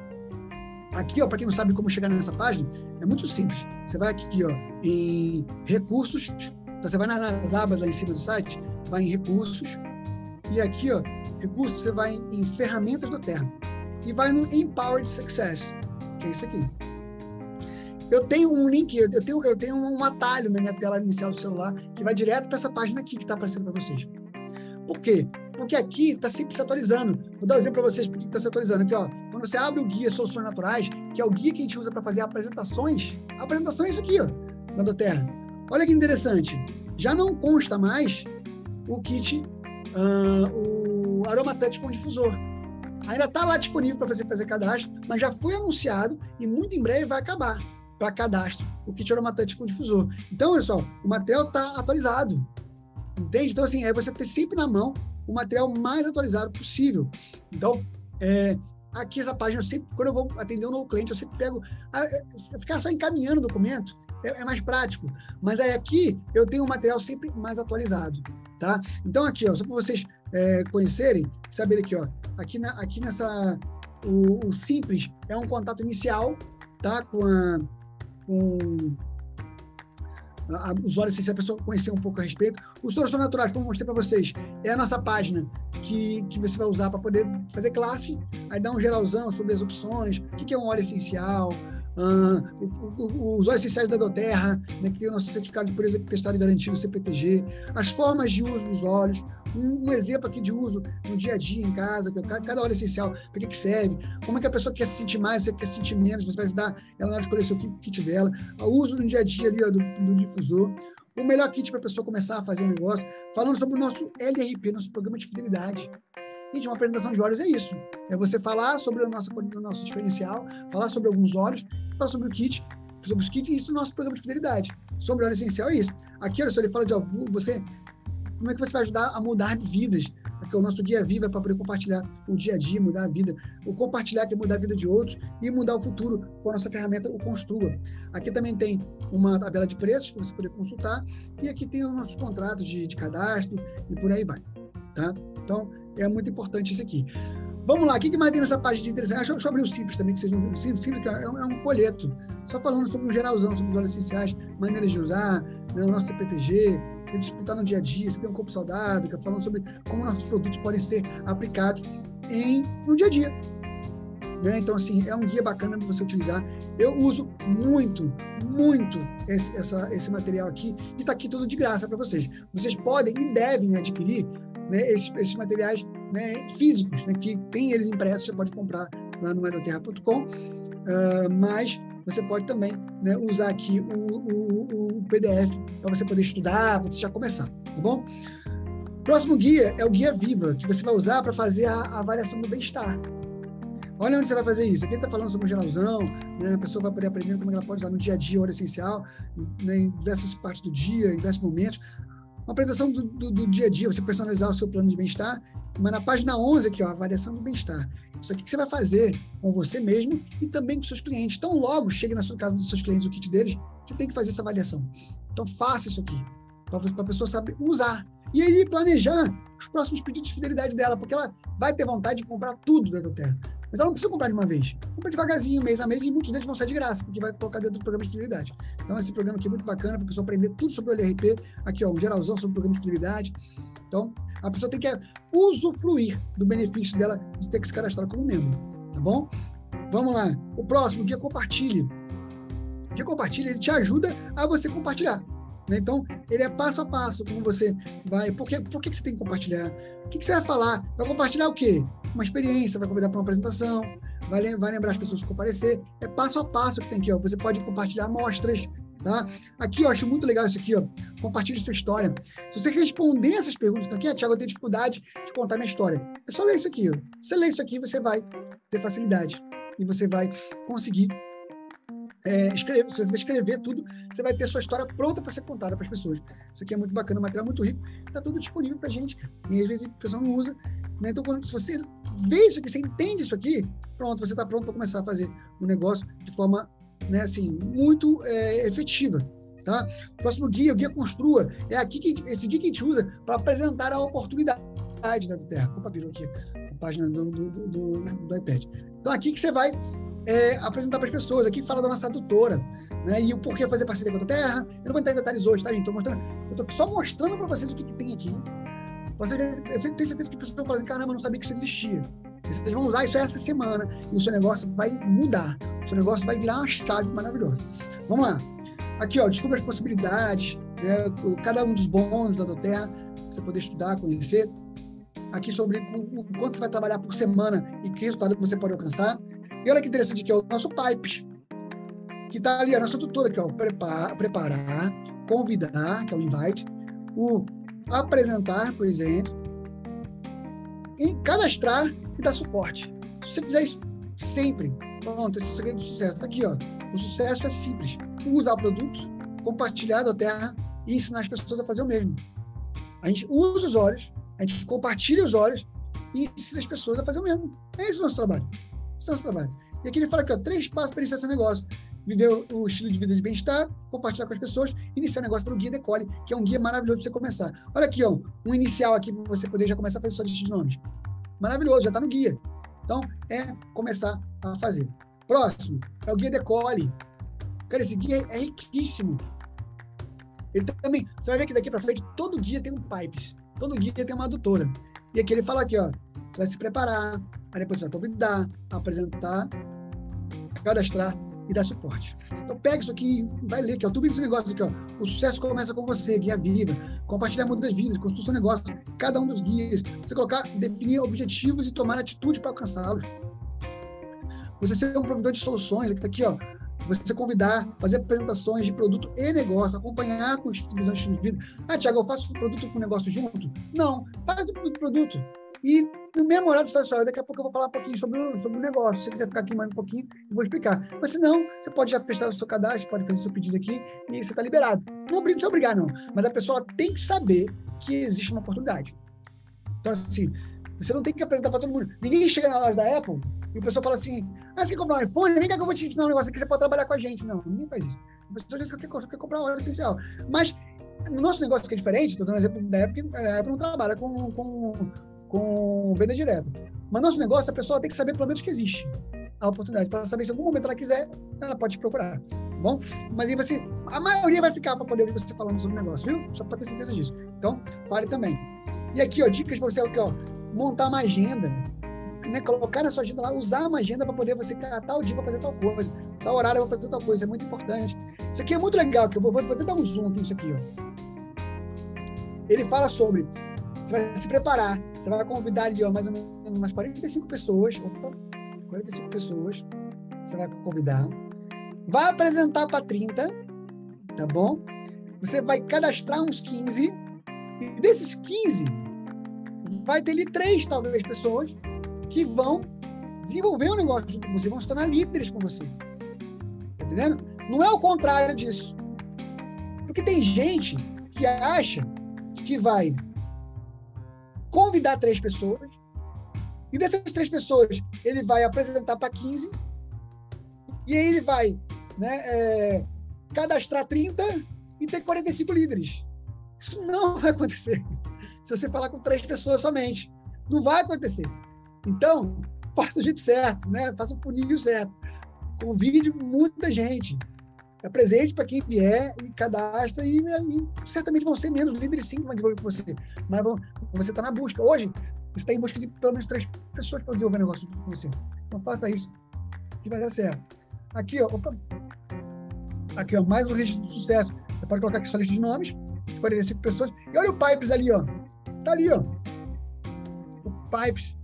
Aqui, ó, para quem não sabe como chegar nessa página, é muito simples. Você vai aqui, ó, em recursos, então você vai nas abas lá em cima do site, vai em recursos, e aqui, ó, recursos, você vai em, em ferramentas do Terra e vai no Empowered Success, que é isso aqui. Eu tenho um link, eu tenho, eu tenho um atalho na minha tela inicial do celular que vai direto para essa página aqui que está aparecendo para vocês. Por quê? Porque aqui está sempre se atualizando. Vou dar um exemplo para vocês porque está se atualizando. Aqui, ó, você abre o guia Soluções Naturais, que é o guia que a gente usa para fazer apresentações, a apresentação é isso aqui, ó, na Doterra. Olha que interessante. Já não consta mais o kit, uh, o Aromatouch com difusor. Ainda está lá disponível para você fazer cadastro, mas já foi anunciado e muito em breve vai acabar para cadastro o kit aromatante com difusor. Então, olha só, o material está atualizado. Entende? Então, assim, é você ter sempre na mão o material mais atualizado possível. Então, é, aqui essa página, eu sempre, quando eu vou atender um novo cliente, eu sempre pego. A, é, ficar só encaminhando o documento é, é, mais prático. Mas aí aqui eu tenho o material sempre mais atualizado. Tá? Então, aqui, ó, só para vocês é, conhecerem, saberem aqui, ó, aqui, na, aqui nessa. O, o simples é um contato inicial tá? com a com os olhos, se a pessoa conhecer um pouco a respeito. Os soluções naturais, como eu mostrei para vocês, é a nossa página que, que você vai usar para poder fazer classe, aí dá um geralzão sobre as opções, o que, que é um óleo essencial, uh, o, o, os óleos essenciais da Doterra, né, que tem o nosso certificado de pureza testado e garantido, CPTG, as formas de uso dos óleos, um, exemplo aqui de uso no dia a dia, em casa, é cada hora essencial, para que, que serve, como é que a pessoa quer se sentir mais, você quer se sentir menos, você vai ajudar ela a escolher seu kit dela, o uso no dia a dia ali, ó, do, do difusor, o melhor kit para a pessoa começar a fazer um negócio, falando sobre o nosso LRP, nosso programa de fidelidade. Gente, uma apresentação de olhos é isso. É você falar sobre o nosso, o nosso diferencial, falar sobre alguns olhos, falar sobre o kit, sobre os kits, e isso é o nosso programa de fidelidade. Sobre o óleo essencial é isso. Aqui, olha só, ele fala de ó, você como é que você vai ajudar a mudar vidas? Porque o nosso guia viva é para poder compartilhar o dia a dia, mudar a vida. O compartilhar que é mudar a vida de outros e mudar o futuro com a nossa ferramenta, o Construa. Aqui também tem uma tabela de preços para você poder consultar. E aqui tem os nossos contratos de, de cadastro e por aí vai. Tá? Então, é muito importante isso aqui. Vamos lá, o que mais tem nessa página de interessante? Deixa, deixa eu abrir o Simples também, que não o Simples, Simples é, um, é um folheto, só falando sobre o geralzão, sobre os óleos essenciais, maneiras de usar, né, o nosso CPTG, você disputar no dia a dia, você tem um corpo saudável, tá falando sobre como nossos produtos podem ser aplicados em, no dia a dia. Né? Então, assim, é um guia bacana para você utilizar. Eu uso muito, muito esse, essa, esse material aqui e está aqui tudo de graça para vocês. Vocês podem e devem adquirir né, esses, esses materiais né, físicos, né, que tem eles impressos, você pode comprar lá no medoterra.com. uh, mas você pode também né, usar aqui o, o, o PDF para você poder estudar, para você já começar, tá bom? Próximo guia é o guia Viva, que você vai usar para fazer a, a avaliação do bem-estar. Olha onde você vai fazer isso. Aqui está falando sobre o geralzão, né? a pessoa vai poder aprender como ela pode usar no dia a dia, hora essencial, né? em diversas partes do dia, em diversos momentos. Uma apresentação do, do, do, dia a dia, você personalizar o seu plano de bem-estar, mas na página 11 aqui, ó, avaliação do bem-estar. Isso aqui que você vai fazer com você mesmo e também com seus clientes. Então, logo chegue na sua casa dos seus clientes, o kit deles, você tem que fazer essa avaliação. Então, faça isso aqui, para a pessoa saber usar. E aí, planejar os próximos pedidos de fidelidade dela, porque ela vai ter vontade de comprar tudo da terra. Mas ela não precisa comprar de uma vez. Compra devagarzinho, mês a mês, e muitos deles vão sair de graça, porque vai colocar dentro do programa de fidelidade. Então, esse programa aqui é muito bacana para a pessoa aprender tudo sobre o LRP. Aqui, ó, o geralzão sobre o programa de fidelidade. Então, a pessoa tem que usufruir do benefício dela de ter que se cadastrar como membro. Tá bom? Vamos lá. O próximo, guia compartilhe. O guia compartilhe, ele te ajuda a você compartilhar. Né? Então, ele é passo a passo, como você vai. Por que, por que você tem que compartilhar? O que, que você vai falar? Vai compartilhar o quê? Uma experiência, vai convidar para uma apresentação, vai, vai lembrar as pessoas de comparecer. É passo a passo que tem aqui. Ó. Você pode compartilhar amostras. Tá? Aqui eu acho muito legal isso aqui, ó. Compartilhe sua história. Se você responder essas perguntas aqui, ah, Tiago, eu tenho dificuldade de contar minha história. É só ler isso aqui, ó. Se você ler isso aqui, você vai ter facilidade e você vai conseguir é, escrever, você vai escrever tudo, você vai ter sua história pronta para ser contada para as pessoas. Isso aqui é muito bacana, um material muito rico, está tudo disponível para a gente. E às vezes a pessoa não usa. Né? Então, quando, se você vê isso aqui, você entende isso aqui, pronto, você está pronto para começar a fazer o um negócio de forma né, assim, muito é, efetiva. Tá? Próximo guia, o guia Construa, é aqui que, esse guia que a gente usa para apresentar a oportunidade da né, Terra. Opa, virou aqui a página do, do, do, do iPad. Então, aqui que você vai é, apresentar para as pessoas. Aqui fala da nossa doutora, né? E o porquê fazer parceria com a Terra. Eu não vou entrar em detalhes hoje, tá, gente? Tô mostrando, eu tô só mostrando para vocês o que, que, tem aqui. Vocês, eu tenho certeza que as pessoas vão falar assim, caramba, não sabia que isso existia. Vocês vão usar isso essa semana e o seu negócio vai mudar. O seu negócio vai virar uma chave maravilhosa. Vamos lá. Aqui, ó, descubra as possibilidades, né? cada um dos bônus da Doterra, você poder estudar, conhecer. Aqui sobre o quanto você vai trabalhar por semana e que resultado você pode alcançar. E olha que interessante aqui, é o nosso Pipes, que está ali, a nossa tutora aqui, ó, preparar, preparar, convidar, que é o invite, o apresentar, presente, e cadastrar e dar suporte. Se você fizer isso sempre, pronto, esse é o segredo do sucesso. Está aqui, ó. O sucesso é simples. Usar o produto, compartilhar da terra e ensinar as pessoas a fazer o mesmo. A gente usa os olhos, a gente compartilha os olhos e ensina as pessoas a fazer o mesmo. É esse o nosso trabalho. Nosso trabalho. E aqui ele fala aqui, ó, três passos para iniciar esse negócio. Viver o estilo de vida de bem-estar, compartilhar com as pessoas, iniciar o negócio pelo Guia Decole, que é um guia maravilhoso para você começar. Olha aqui, ó, um inicial aqui para você poder já começar a fazer sua lista de nomes. Maravilhoso, já está no guia. Então, é começar a fazer. Próximo é o Guia Decole. Cara, esse guia é riquíssimo. Ele também, você vai ver que daqui para frente, todo guia tem um pipes, todo guia tem uma adutora. E aqui ele fala aqui, ó, você vai se preparar, aí depois você vai convidar, apresentar cadastrar e dar suporte. Então pega isso aqui vai ler, que é o tubo desse negócio aqui, ó. O sucesso começa com você, guia viva, compartilhar mundo das vidas, construir seu negócio, cada um dos guias, você colocar, definir objetivos e tomar atitude para alcançá-los. Você ser um provedor de soluções, aqui tá aqui, ó. Você convidar, fazer apresentações de produto e negócio, acompanhar com distribuição de vida. Ah, Tiago, eu faço produto com negócio junto? Não, faz do produto. E no mesmo horário só daqui a pouco eu vou falar um pouquinho sobre o, sobre o negócio. Se você quiser ficar aqui mais um pouquinho, eu vou explicar. Mas se não, você pode já fechar o seu cadastro, pode fazer seu pedido aqui e você está liberado. Não precisa obrigar, não. Mas a pessoa tem que saber que existe uma oportunidade. Então, assim, você não tem que apresentar para todo mundo. Ninguém chega na loja da Apple e o pessoal fala assim: ah, você quer comprar um iPhone? Vem cá que eu vou te ensinar um negócio aqui, você pode trabalhar com a gente. Não, ninguém faz isso. A pessoa diz que quer, comprar uma hora essencial. Mas no nosso negócio que é diferente, estou dando um exemplo da Apple, a Apple não trabalha com, com com venda direta. Mas nosso negócio, a pessoa tem que saber pelo menos que existe a oportunidade, para saber se em algum momento ela quiser, ela pode te procurar. Tá bom? Mas aí você, a maioria vai ficar para poder ouvir você falando sobre o negócio, viu? Só para ter certeza disso. Então, fale também. E aqui, ó, dicas para você aqui, ó, montar uma agenda, né, colocar na sua agenda lá, usar uma agenda para poder você catar tal dia para fazer tal coisa, tal horário eu vou fazer tal coisa, é muito importante. Isso aqui é muito legal, que eu vou, vou, vou dar um zoom aqui nisso aqui, ó. Ele fala sobre você vai se preparar, você vai convidar ali ó, mais ou menos umas 45 pessoas, opa, 45 pessoas, você vai convidar, vai apresentar para 30, tá bom? Você vai cadastrar uns 15, e desses 15, vai ter ali três, talvez, pessoas que vão desenvolver um negócio junto com você, vão se tornar líderes com você. Tá entendendo? Não é o contrário disso. Porque tem gente que acha que vai convidar três pessoas, e dessas três pessoas ele vai apresentar para 15, e aí ele vai né, é, cadastrar 30 e ter 45 líderes. Isso não vai acontecer. Se você falar com três pessoas somente, não vai acontecer. Então, faça o jeito certo, né? Faça o funil certo. Convide muita gente. Apresente para quem vier e cadastra e, e, certamente vão ser menos líderes sim com você. Mas você está na busca. Hoje, você está em busca de pelo menos três pessoas para desenvolver negócio com você. Então faça isso que vai dar certo. Aqui, ó, opa. Aqui, ó, mais um registro de sucesso. Você pode colocar aqui sua lista de nomes, 45 pessoas. E olha o Pipes ali, ó. Tá ali, ó. O Pipes.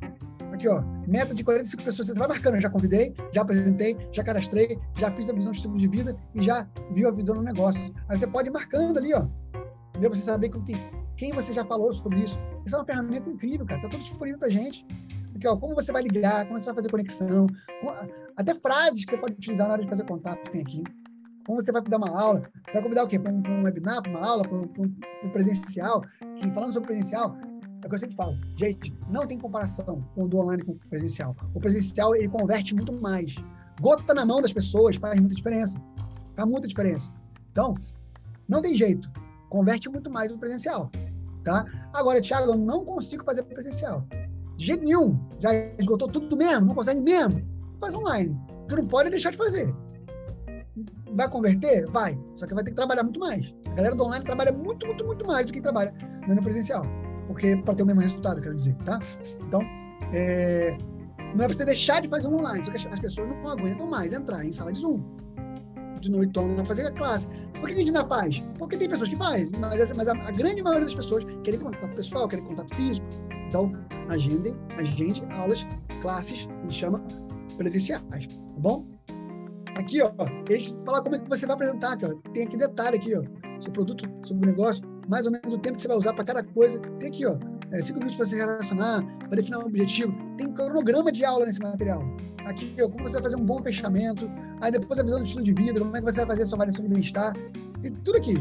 Aqui, ó. Meta de 45 pessoas. Você vai marcando. Eu já convidei, já apresentei, já cadastrei, já fiz a visão de estilo de vida e já viu a visão do negócio. Aí você pode ir marcando ali, ó. Entendeu? Você saber com quem, quem você já falou sobre isso. Isso é uma ferramenta incrível, cara. Tá tudo disponível pra gente. Aqui, ó, como você vai ligar, como você vai fazer conexão, até frases que você pode utilizar na hora de fazer contato tem aqui. Como você vai dar uma aula, você vai convidar o quê? Para um, um, webinar, para uma aula, para um, um, presencial. Que, falando sobre presencial, é o que eu sempre falo. Gente, não tem comparação com o do online com o presencial. O presencial, ele converte muito mais. Gota na mão das pessoas faz muita diferença. Faz muita diferença. Então, não tem jeito. Converte muito mais o presencial. Tá? Agora, Thiago, eu não consigo fazer presencial. De jeito nenhum. Já esgotou tudo mesmo? Não consegue mesmo? Faz online. Tu não pode deixar de fazer. Vai converter? Vai. Só que vai ter que trabalhar muito mais. A galera do online trabalha muito, muito, muito mais do que trabalha no presencial. Porque para ter o mesmo resultado, quero dizer, tá? Então, é, não é para você deixar de fazer um online, só que as pessoas não aguentam mais entrar em sala de Zoom. De noite, então, fazer a classe. Por que a gente ainda faz? Porque tem pessoas que fazem, mas, mas a, a, grande maioria das pessoas querem contato pessoal, querem contato físico. Então, agendem, agende aulas, classes, a gente chama presenciais, tá bom? Aqui, ó, eles falar como é que você vai apresentar, aqui, ó. Tem aqui detalhe aqui, ó. Seu produto, o negócio, mais ou menos o tempo que você vai usar para cada coisa. Tem aqui, ó, é, cinco minutos para se relacionar, para definir um objetivo. Tem cronograma de aula nesse material. Aqui, ó, como você vai fazer um bom fechamento. Aí depois a visão do estilo de vida, como é que você vai fazer a sua avaliação de bem-estar. Tem tudo aqui.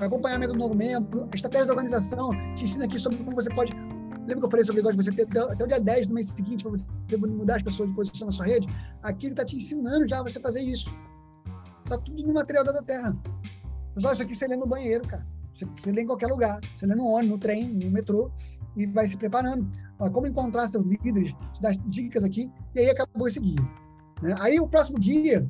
Acompanhamento do novo membro, estratégia de organização, te ensina aqui sobre como você pode Lembra que eu falei sobre o negócio de você ter até o dia 10 do mês seguinte para você mudar as pessoas de posição na sua rede? Aqui ele está te ensinando já a você fazer isso. Está tudo no material da Terra. Mas olha, isso aqui você lê no banheiro, cara. Você, você lê em qualquer lugar. Você lê no ônibus, no trem, no metrô e vai se preparando. Como encontrar seus líderes, te dá dicas aqui, e aí acabou esse guia. Né? Aí o próximo guia,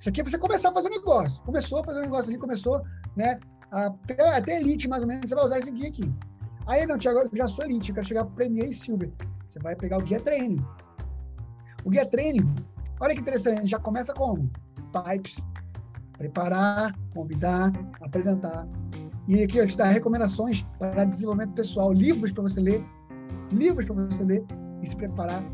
isso aqui é você começar a fazer um negócio. Começou a fazer um negócio ali, começou, né? Até, até elite, mais ou menos, você vai usar esse guia aqui. Aí, não, Tiago, eu já sou elite, eu quero chegar Premier e Silver. Você vai pegar o guia training. O guia training, olha que interessante, já começa com pipes, preparar, convidar, apresentar. E aqui eu te dá recomendações para desenvolvimento pessoal, livros para você ler, livros para você ler e se preparar.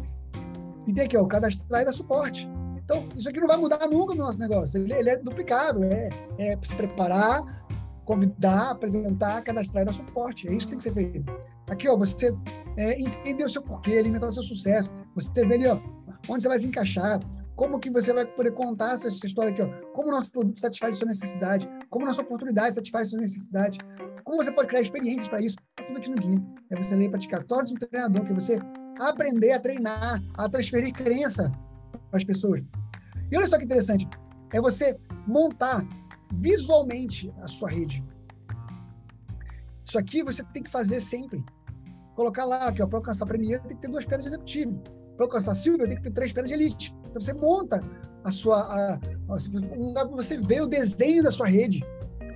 E tem aqui, ó, o cadastrar e dar suporte. Então, isso aqui não vai mudar nunca no nosso negócio. Ele, ele é duplicável, é, é se preparar, convidar, apresentar, cadastrar e dar suporte. É isso que tem que ser feito. Aqui, ó, você é, entender o seu porquê, alimentar o seu sucesso. Você vê ali, ó, onde você vai se encaixar, como que você vai poder contar essa, essa história aqui, ó, como o nosso produto satisfaz sua necessidade, como a nossa oportunidade satisfaz sua necessidade, como você pode criar experiências para isso, tá tudo aqui no guia. É você ler praticar. Torne um treinador, que é você aprender a treinar, a transferir crença para as pessoas. E olha só que interessante, é você montar visualmente a sua rede. Isso aqui você tem que fazer sempre. Colocar lá, que para alcançar a Premier tem que ter duas pernas de executivo. Para alcançar a Silvia tem que ter três pernas de elite. Então você monta a sua. A, a, você ver o desenho da sua rede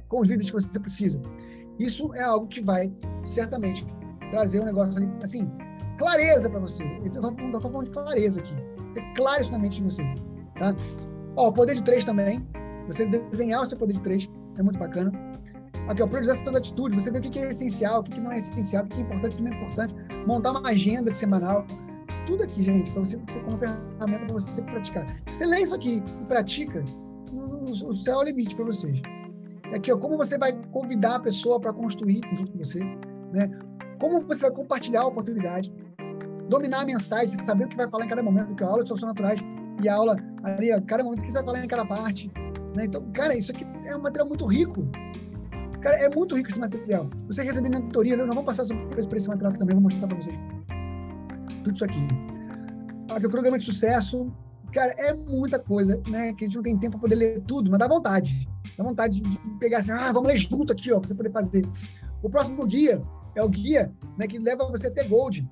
com os líderes que você precisa. Isso é algo que vai certamente trazer um negócio assim, clareza para você. Eu estou falando de clareza aqui. Ter claro isso na mente de você. Tá? Ó, o poder de três também. Você desenhar o seu poder de três é muito bacana. Aqui, ó, priorização da atitude. Você vê o que é essencial, o que não é essencial, o que é importante, o que não é importante. Montar uma agenda semanal. Tudo aqui, gente, para você como ferramenta para você praticar. Você lê isso aqui e pratica, o céu é o limite para vocês. Aqui, ó, como você vai convidar a pessoa para construir junto com você, né? Como você vai compartilhar a oportunidade, dominar a mensagem, saber o que vai falar em cada momento, que é a aula de soluções naturais e a aula ali, ó, cada momento que você vai falar em cada parte. Né? Então, cara, isso aqui é um material muito rico. Cara, é muito rico esse material. Você receber mentoria, eu não vou passar por esse material aqui também, vou mostrar para vocês. Tudo isso aqui. Aqui o programa de sucesso, cara, é muita coisa, né? Que a gente não tem tempo para poder ler tudo, mas dá vontade. Dá vontade de pegar assim, ah, vamos ler junto aqui, ó, para você poder fazer. O próximo guia é o guia né, que leva você até Gold.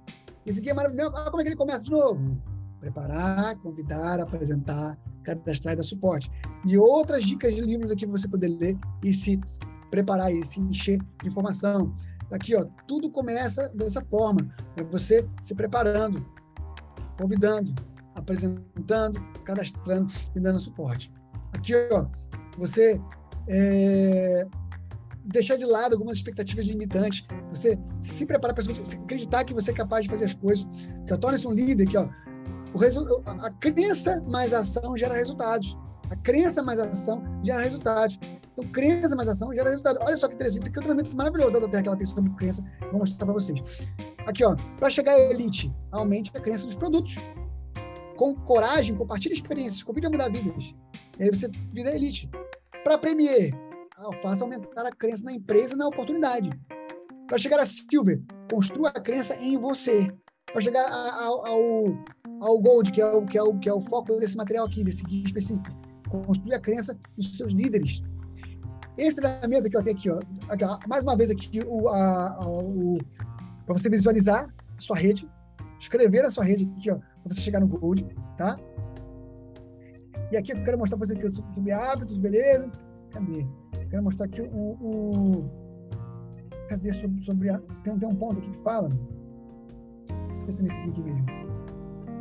Esse guia é maravilhoso. Ah, como é que ele começa de novo? Preparar, convidar, apresentar, cadastrar e dar suporte. E outras dicas de livros aqui para você poder ler e se preparar e se encher de informação. Aqui, ó, tudo começa dessa forma. É você se preparando, convidando, apresentando, cadastrando e dando suporte. Aqui, ó, você é, deixar de lado algumas expectativas limitantes, você se preparar para acreditar que você é capaz de fazer as coisas, que eu torne-se um líder, que ó, o a crença mais ação gera resultados. A crença mais ação gera resultados. Então, crença mais ação gera resultado. Olha só que interessante, isso aqui é um treinamento maravilhoso da Terra que ela tem sobre crença. Vou mostrar para vocês. Aqui, ó, para chegar à elite, aumente a crença dos produtos. Com coragem, compartilhe experiências, convide a mudar vidas. E aí você vira elite. Para Premier, ah, faça aumentar a crença na empresa e na oportunidade. Para chegar a Silver, construa a crença em você. Para chegar ao, ao, ao Gold, que é o, que, é o, que é o foco desse material aqui, desse guia específico, construir a crença nos seus líderes. Esse treinamento que eu tenho aqui, ó, aqui, ó mais uma vez aqui, o, o, para você visualizar a sua rede, escrever a sua rede aqui, ó, para você chegar no Gold, tá? E aqui eu quero mostrar para você aqui sobre hábitos, beleza? Cadê? Quero mostrar aqui o. o cadê sobre, sobre a. Tem, tem um ponto aqui que fala. Deixa eu ver se nesse aqui mesmo.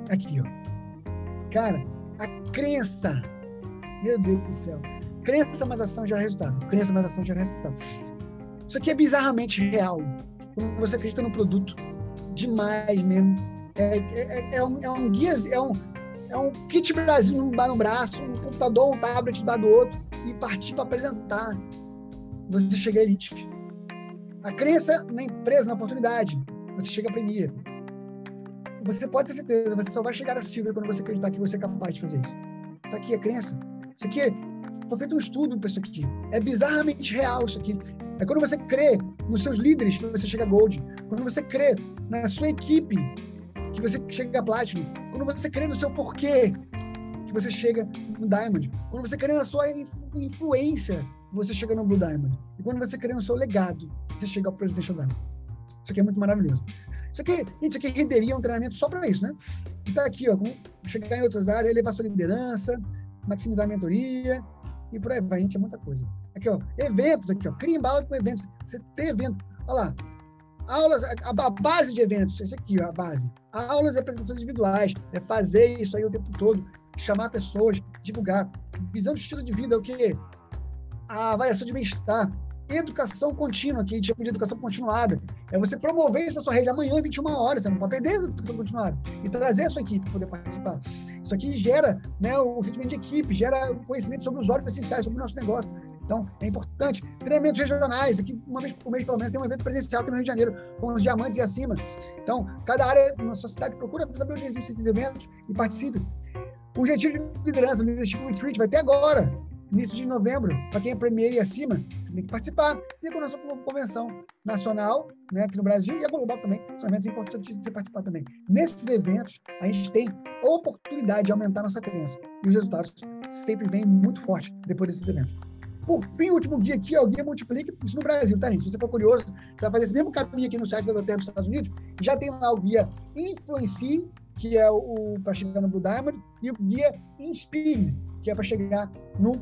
Aqui, ó. Cara, a crença. Meu Deus do céu. Crença mais ação gera resultado. Crença mais ação gera resultado. Isso aqui é bizarramente real. Quando você acredita no produto, demais mesmo. É, é, é, um, é um guia, é um, é um kit Brasil num, no braço, um computador, um tablet dá do outro e partir para apresentar. Você chega à elite. A crença na empresa, na oportunidade, você chega a premier. Você pode ter certeza, você só vai chegar a Silver quando você acreditar que você é capaz de fazer isso. Está aqui a crença. Isso aqui, foi feito um estudo para isso aqui. É bizarramente real isso aqui. É quando você crê nos seus líderes que você chega a Gold. Quando você crê na sua equipe que você chega a Platinum. Quando você crê no seu porquê você chega no Diamond. Quando você crê na sua influência, você chega no Blue Diamond. E quando você crê no seu legado, você chega ao Presidential Diamond. Isso aqui é muito maravilhoso. Isso aqui, gente, isso aqui renderia um treinamento só para isso, né? E tá aqui, ó, chegar em outras áreas, elevar sua liderança, maximizar a mentoria e por aí vai, gente, é muita coisa. Aqui, ó, eventos aqui, ó, cria embalo com eventos. Você tem evento, olha lá, aulas, a, a, base de eventos, esse aqui, ó, a base. Aulas e apresentações individuais, é fazer isso aí o tempo todo, chamar pessoas, divulgar. Visão de estilo de vida é o que? A avaliação de bem-estar. Educação contínua, que a gente chama de educação continuada. É você promover isso na sua rede amanhã, 21 horas. Você não pode perder a educação continuada. E trazer a sua equipe para poder participar. Isso aqui gera né, o sentimento de equipe, gera conhecimento sobre os olhos essenciais, sobre o nosso negócio. Então, é importante. Treinamentos regionais, aqui uma vez por mês, pelo menos, tem um evento presencial aqui no Rio de Janeiro, com os diamantes e acima. Então, cada área na sua cidade procura saber onde existem esses eventos e participe. O retiro de liderança, o Leadership Retreat, vai ter agora, início de novembro. Para quem é Premier e acima, você tem que participar. E a nossa convenção nacional, né, aqui no Brasil, e a global também. São eventos importantes de você participar também. Nesses eventos, a gente tem oportunidade de aumentar nossa crença. E os resultados sempre vêm muito forte depois desses eventos. Por fim, o último guia aqui é o Guia Multiplica, isso no Brasil, tá, gente? Se você for curioso, você vai fazer esse mesmo caminho aqui no site da Doterra dos Estados Unidos, já tem lá o guia Influencie que é o, para chegar no Blue Diamond, e o guia Inspire, que é para chegar no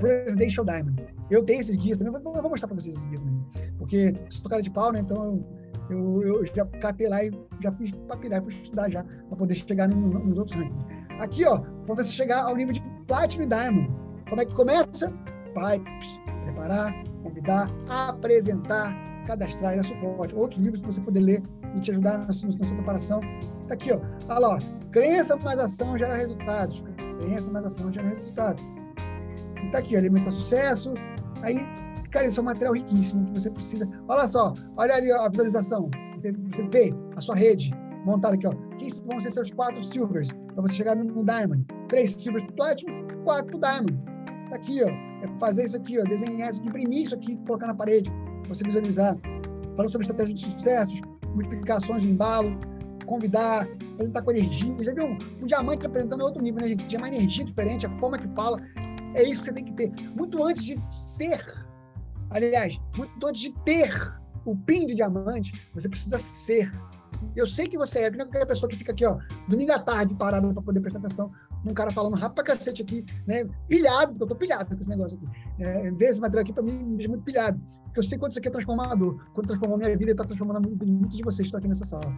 Presidential Diamond. Eu tenho esses guias também, eu vou mostrar para vocês esses guias também, porque sou cara de pau, né? Então eu, eu, já catei lá e já fiz para pirar, fui estudar já, para poder chegar no, no, nos outros rankings. Aqui, ó, para você chegar ao nível de Platinum e Diamond. Como é que começa? Pipes, preparar, convidar, apresentar, cadastrar dar suporte. Outros livros para você poder ler e te ajudar na sua, na sua preparação Tá aqui, ó. Olha lá, ó. Crença mais ação gera resultados. Crença mais ação gera resultados. Tá aqui, alimenta sucesso. Aí, cara, isso é um material riquíssimo que você precisa. Olha só, olha ali a visualização. Você, vê a sua rede montada aqui, ó. Quem vão ser seus quatro silvers para você chegar no, Diamond? Três silvers pro Platinum, quatro Diamond. Tá aqui, ó. É fazer isso aqui, ó. Desenhar isso aqui, imprimir isso aqui, colocar na parede, você visualizar. Falando sobre estratégia de sucessos, multiplicações de embalo, convidar, apresentar com energia. Já viu um, um diamante apresentando outro nível, né? Tinha uma energia diferente, a forma que fala. É isso que você tem que ter. Muito antes de ser, aliás, muito antes de ter o PIN de diamante, você precisa ser. Eu sei que você é, não é qualquer pessoa que fica aqui, ó, domingo à tarde, parado para poder prestar atenção num cara falando rápido pra cacete aqui, né? Pilhado, porque eu tô pilhado com esse negócio aqui. É, ver esse material aqui, para mim, me deixa muito pilhado. Porque eu sei quanto isso aqui é transformador, quanto transformou minha vida e está transformando a vida de muitos de vocês que estão aqui nessa sala.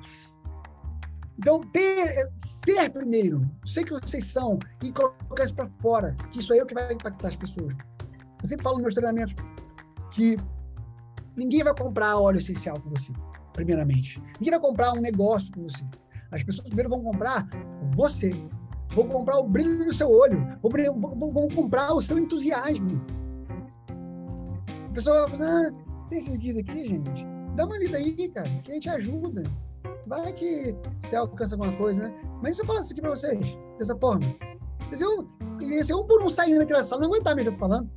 Então, ter, ser primeiro, sei que vocês são, e colocar isso para fora, que isso aí é o que vai impactar as pessoas. Eu sempre falo nos meus treinamentos que ninguém vai comprar óleo essencial com você, primeiramente. Ninguém vai comprar um negócio com você. As pessoas primeiro vão comprar você. Vão comprar o brilho do seu olho. Vão, comprar o seu entusiasmo. A pessoa vai falar, ah, tem esses guias aqui, gente? Dá uma lida aí, cara, que a gente ajuda. Vai que você alcança alguma coisa, né? Mas eu falasse aqui pra vocês, dessa forma, vocês iam, iam um por um saindo daquela sala, não aguentar mesmo falando.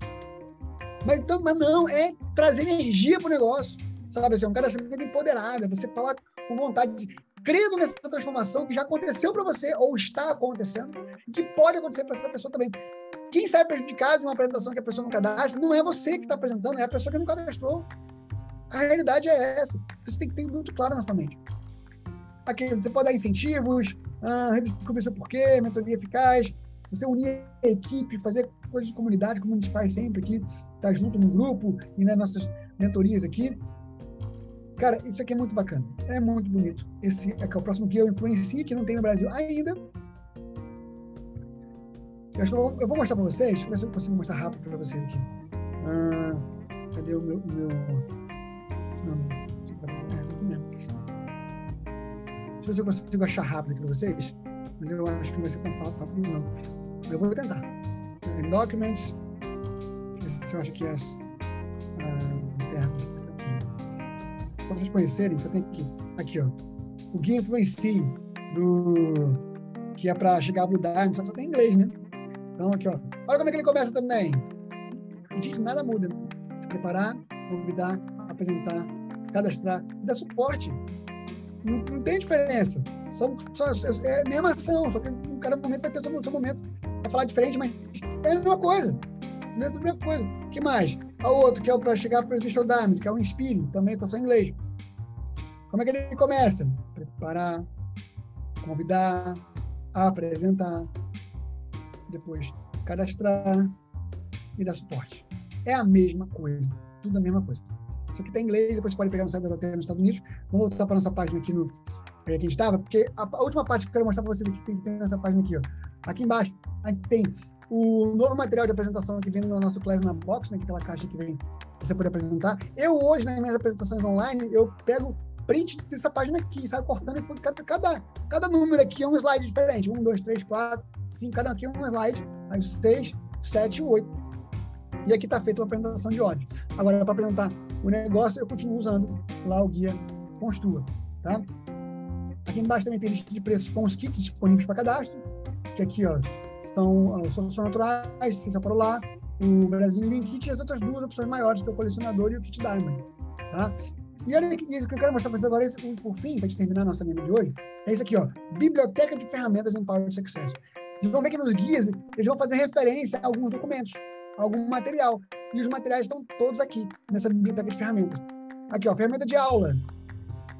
Mas, então, mas não, é trazer energia pro negócio. Sabe, assim, um cara sempre empoderado, é você falar com vontade de crendo nessa transformação que já aconteceu para você ou está acontecendo e que pode acontecer para essa pessoa também. Quem sai prejudicado de uma apresentação que a pessoa não cadastra não é você que está apresentando, é a pessoa que não cadastrou. A realidade é essa. Você tem que ter muito claro na sua mente. Aqui, você pode dar incentivos, ah, redescobrir seu porquê, mentoria eficaz, você unir a equipe, fazer coisas de comunidade, como a gente faz sempre aqui, tá junto no grupo e nas nossas mentorias aqui. Cara, isso aqui é muito bacana. É muito bonito. Esse é, é o próximo que eu influencio, que não tem no Brasil ainda. Eu, vou, mostrar para vocês. Deixa ver se eu consigo mostrar rápido para vocês aqui. Ah, cadê o meu. Meu... Não, Deixa eu ver se eu consigo achar rápido aqui para vocês. Mas eu acho que não vai ser tão rápido, não. Eu vou tentar. Em Documents. Se eu acho que é as. Uh, para vocês conhecerem, eu tenho aqui, aqui ó, o Guia do, que é para chegar a Blue Diamond, só que só tem inglês, né? Então, aqui, ó, olha como é que ele começa também. Diz nada muda. Né? Se preparar, convidar, apresentar, cadastrar, dar suporte. Não, não tem diferença. Só, só, é a mesma ação, só que cada momento vai ter o seu, seu momento para falar diferente, mas é a mesma coisa. É a mesma coisa. O que mais? A outro, que é para chegar para o Presidential Diamond, que é um Inspire, também está só em inglês. Como é que ele começa? Preparar, convidar, apresentar, depois cadastrar e dar suporte. É a mesma coisa, tudo a mesma coisa. Só que está em inglês, depois você pode pegar no site da Terra nos Estados Unidos. Vamos voltar para nossa página aqui no é, que a gente estava, porque a, a, última parte que eu quero mostrar para vocês aqui, tem, tem nessa página aqui, ó. Aqui embaixo, a gente tem o novo material de apresentação que vem no nosso Class na Box, né, aquela caixa que vem pra você poder apresentar. Eu hoje, nas minhas apresentações online, eu pego print dessa página aqui, sai cortando e cada, cada, cada número aqui é um slide diferente. Um, dois, três, quatro, cinco, cada aqui é um slide. Aí seis, sete, oito. E aqui está feita uma apresentação de ódio. Agora, para apresentar o negócio, eu continuo usando lá o guia Construa, tá? Aqui embaixo também tem lista de preços com os kits disponíveis para cadastro, que aqui, ó, são as soluções naturais, ciência para lar, o Brasil Kit e as outras duas opções maiores, que é o colecionador e o kit Diamond. Tá? E olha que isso que eu quero mostrar para vocês agora, esse, por fim, para gente terminar a nossa menu de hoje, é isso aqui, ó, Biblioteca de Ferramentas em Power Success. Vocês vão ver que nos guias, eles vão fazer referência a alguns documentos, a algum material. E os materiais estão todos aqui, nessa biblioteca de ferramentas. Aqui, ó, ferramenta de aula.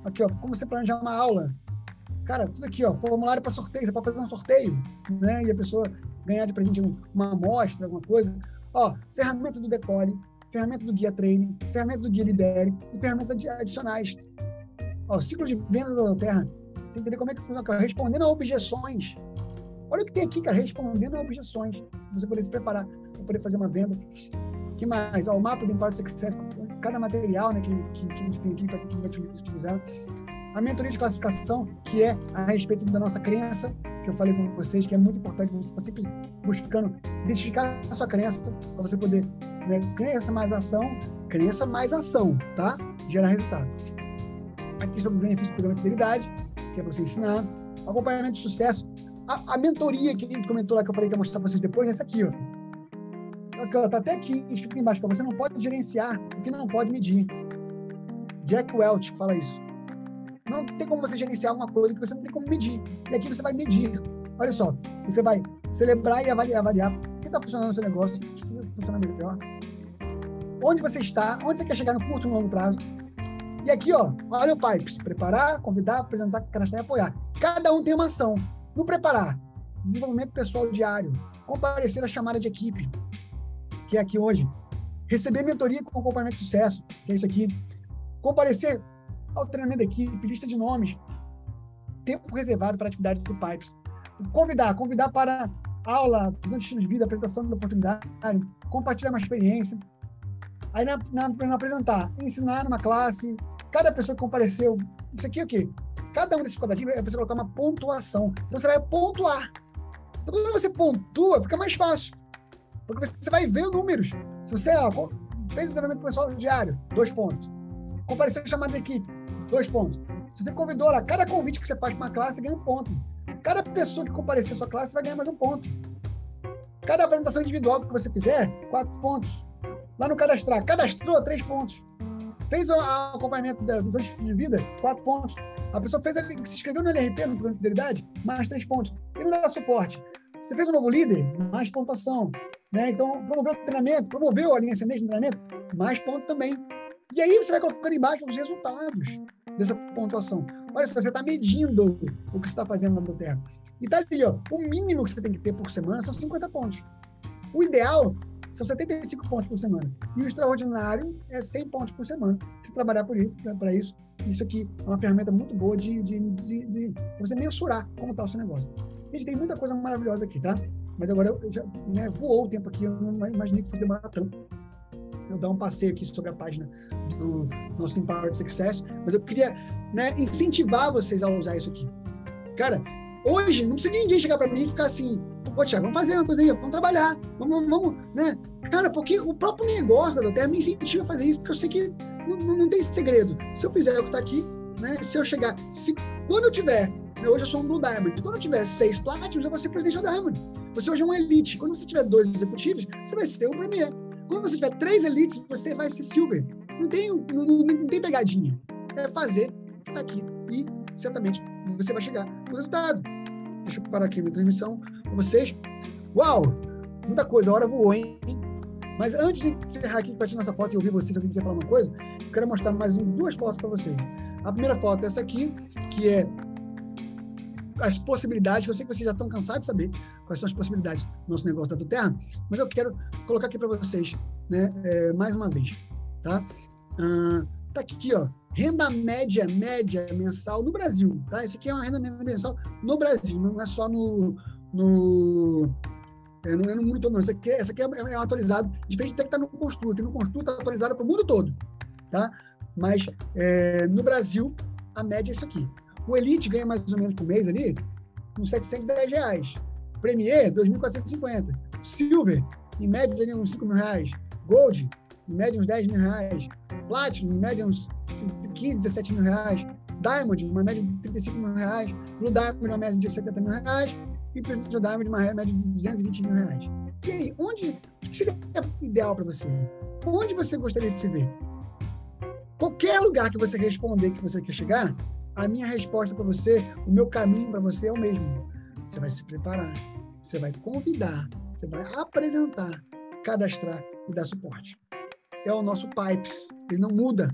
Aqui, ó, como você planejar uma aula. Cara, tudo aqui, ó, formulário para sorteio, você pode fazer um sorteio, né? E a pessoa ganhar de presente uma amostra, alguma coisa. Ó, ferramentas do Decore, ferramenta do Guia Training, ferramenta do Guia Lidere e ferramentas adicionais. Ó, ciclo de venda da Terra, você entender como é que funciona, cara, respondendo a objeções. Olha o que tem aqui, cara, respondendo a objeções. Você poder se preparar para poder fazer uma venda. Que mais? Ó, o mapa do Impact Success, cada material né, que, que, que a gente tem aqui para quem vai utilizar a mentoria de classificação, que é a respeito da nossa crença, que eu falei com vocês, que é muito importante você estar sempre buscando identificar a sua crença, para você poder, né, crença mais ação, crença mais ação, tá? Gerar resultado. Aqui sobre o benefício do programa de fidelidade, que é você ensinar. Acompanhamento de sucesso. A, a, mentoria que a gente comentou lá, que eu falei que ia mostrar para vocês depois, é essa aqui, ó. Está até aqui, escrito embaixo, você não pode gerenciar o que não pode medir. Jack Welch fala isso. Não tem como você gerenciar uma coisa que você não tem como medir. E aqui você vai medir. Olha só, você vai celebrar e avaliar, avaliar o que está funcionando no seu negócio, precisa funcionar melhor. Onde você está, onde você quer chegar no curto e longo prazo. E aqui, ó, olha o Pipes. Preparar, convidar, apresentar, cadastrar e apoiar. Cada um tem uma ação. No preparar, desenvolvimento pessoal diário, comparecer à chamada de equipe, que aqui hoje. Receber mentoria com acompanhamento de sucesso, que é isso aqui. Comparecer ao treinamento da equipe, lista de nomes, tempo reservado para atividades do Pipes. Convidar, convidar para aula, visão de estilo de vida, apresentação da oportunidade, compartilhar uma experiência. Aí, na, na, na apresentar, ensinar numa classe, cada pessoa que compareceu, isso aqui é o quê? Cada um desses quadradinhos é para colocar uma pontuação. Então, você vai pontuar. Então, quando você pontua, fica mais fácil. Porque você vai ver números. Se você fez o desenvolvimento pessoal diário, dois pontos. Compareceu chamada de equipe, dois pontos. Se você convidou lá, cada convite que você faz para uma classe ganha um ponto. Cada pessoa que comparecer à sua classe vai ganhar mais um ponto. Cada apresentação individual que você fizer, quatro pontos. Lá no cadastrar, cadastrou, três pontos. Fez o acompanhamento da visão de vida, quatro pontos. A pessoa fez se inscreveu no LRP, no programa de fidelidade, mais três pontos. E não dá suporte. Você fez um novo líder, mais pontuação. Né? Então, promoveu o treinamento, promoveu a linha ascendente no treinamento, mais ponto também. E aí você vai colocando embaixo os resultados dessa pontuação. Olha, se você está medindo o que você está fazendo na Terra. E tá ali, ó, o mínimo que você tem que ter por semana são 50 pontos. O ideal são 75 pontos por semana. E o extraordinário é 100 pontos por semana. Se trabalhar para isso, isso aqui é uma ferramenta muito boa de, de, de, de você mensurar como está o seu negócio. Gente tem muita coisa maravilhosa aqui, tá? Mas agora eu já né, voou o tempo aqui, eu não imaginei que fosse demorar tanto. Eu dar um passeio aqui sobre a página do nosso Empowered Success, mas eu queria né, incentivar vocês a usar isso aqui. Cara, hoje não precisa ninguém chegar para mim e ficar assim, pô, Thiago, vamos fazer uma coisa aí, vamos trabalhar, vamos, vamos, né? Cara, porque o próprio negócio da Terra me incentiva a fazer isso, porque eu sei que não, não, tem segredo. Se eu fizer o que está aqui, né? Se eu chegar, se quando eu tiver, hoje eu sou um Blue Diamond, quando eu tiver seis Platinums, eu vou ser presidente da Diamond. Você hoje é um Elite. Quando você tiver dois executivos, você vai ser o Premier. Quando você tiver três Elites, você vai ser Silver. Não tem, não, não tem pegadinha. É fazer está aqui. E certamente você vai chegar no resultado. Deixa eu parar aqui a minha transmissão com vocês. Uau! Muita coisa, a hora voou, hein? Mas antes de encerrar aqui, partir nossa foto e ouvir vocês, se alguém quiser falar uma coisa, eu quero mostrar mais um, duas fotos para vocês. A primeira foto é essa aqui, que é as possibilidades, eu sei que vocês já estão cansados de saber quais são as possibilidades do nosso negócio da Terra, mas eu quero colocar aqui para vocês, né, é, mais uma vez, tá? Ah, tá aqui, ó, renda média, média mensal no Brasil, tá? Esse aqui é uma renda média mensal no Brasil, não é só no, no é, não é no mundo todo, não. Essa aqui, essa aqui é, é atualizado, diferente até que está no Construto, que no Construto está atualizado para o mundo todo, tá? Mas é, no Brasil, a média é isso aqui. O Elite ganha mais ou menos por mês ali uns 710 reais. Premier, 2.450. Silver, em média, ali, uns 5 mil reais. Gold, em média, uns 10 mil reais. Platinum, em média, uns 15, 17 mil reais. Diamond, uma média de 35 mil reais. Blue Diamond, uma média de 70 mil reais. E Presidential Diamond, uma média de 220 mil reais. E aí, onde que seria ideal para você? Onde você gostaria de se ver? Qualquer lugar que você responder que você quer chegar, a minha resposta para você, o meu caminho para você é o mesmo. Você vai se preparar, você vai convidar, você vai apresentar, cadastrar e dar suporte. É o nosso Pipes. Ele não muda,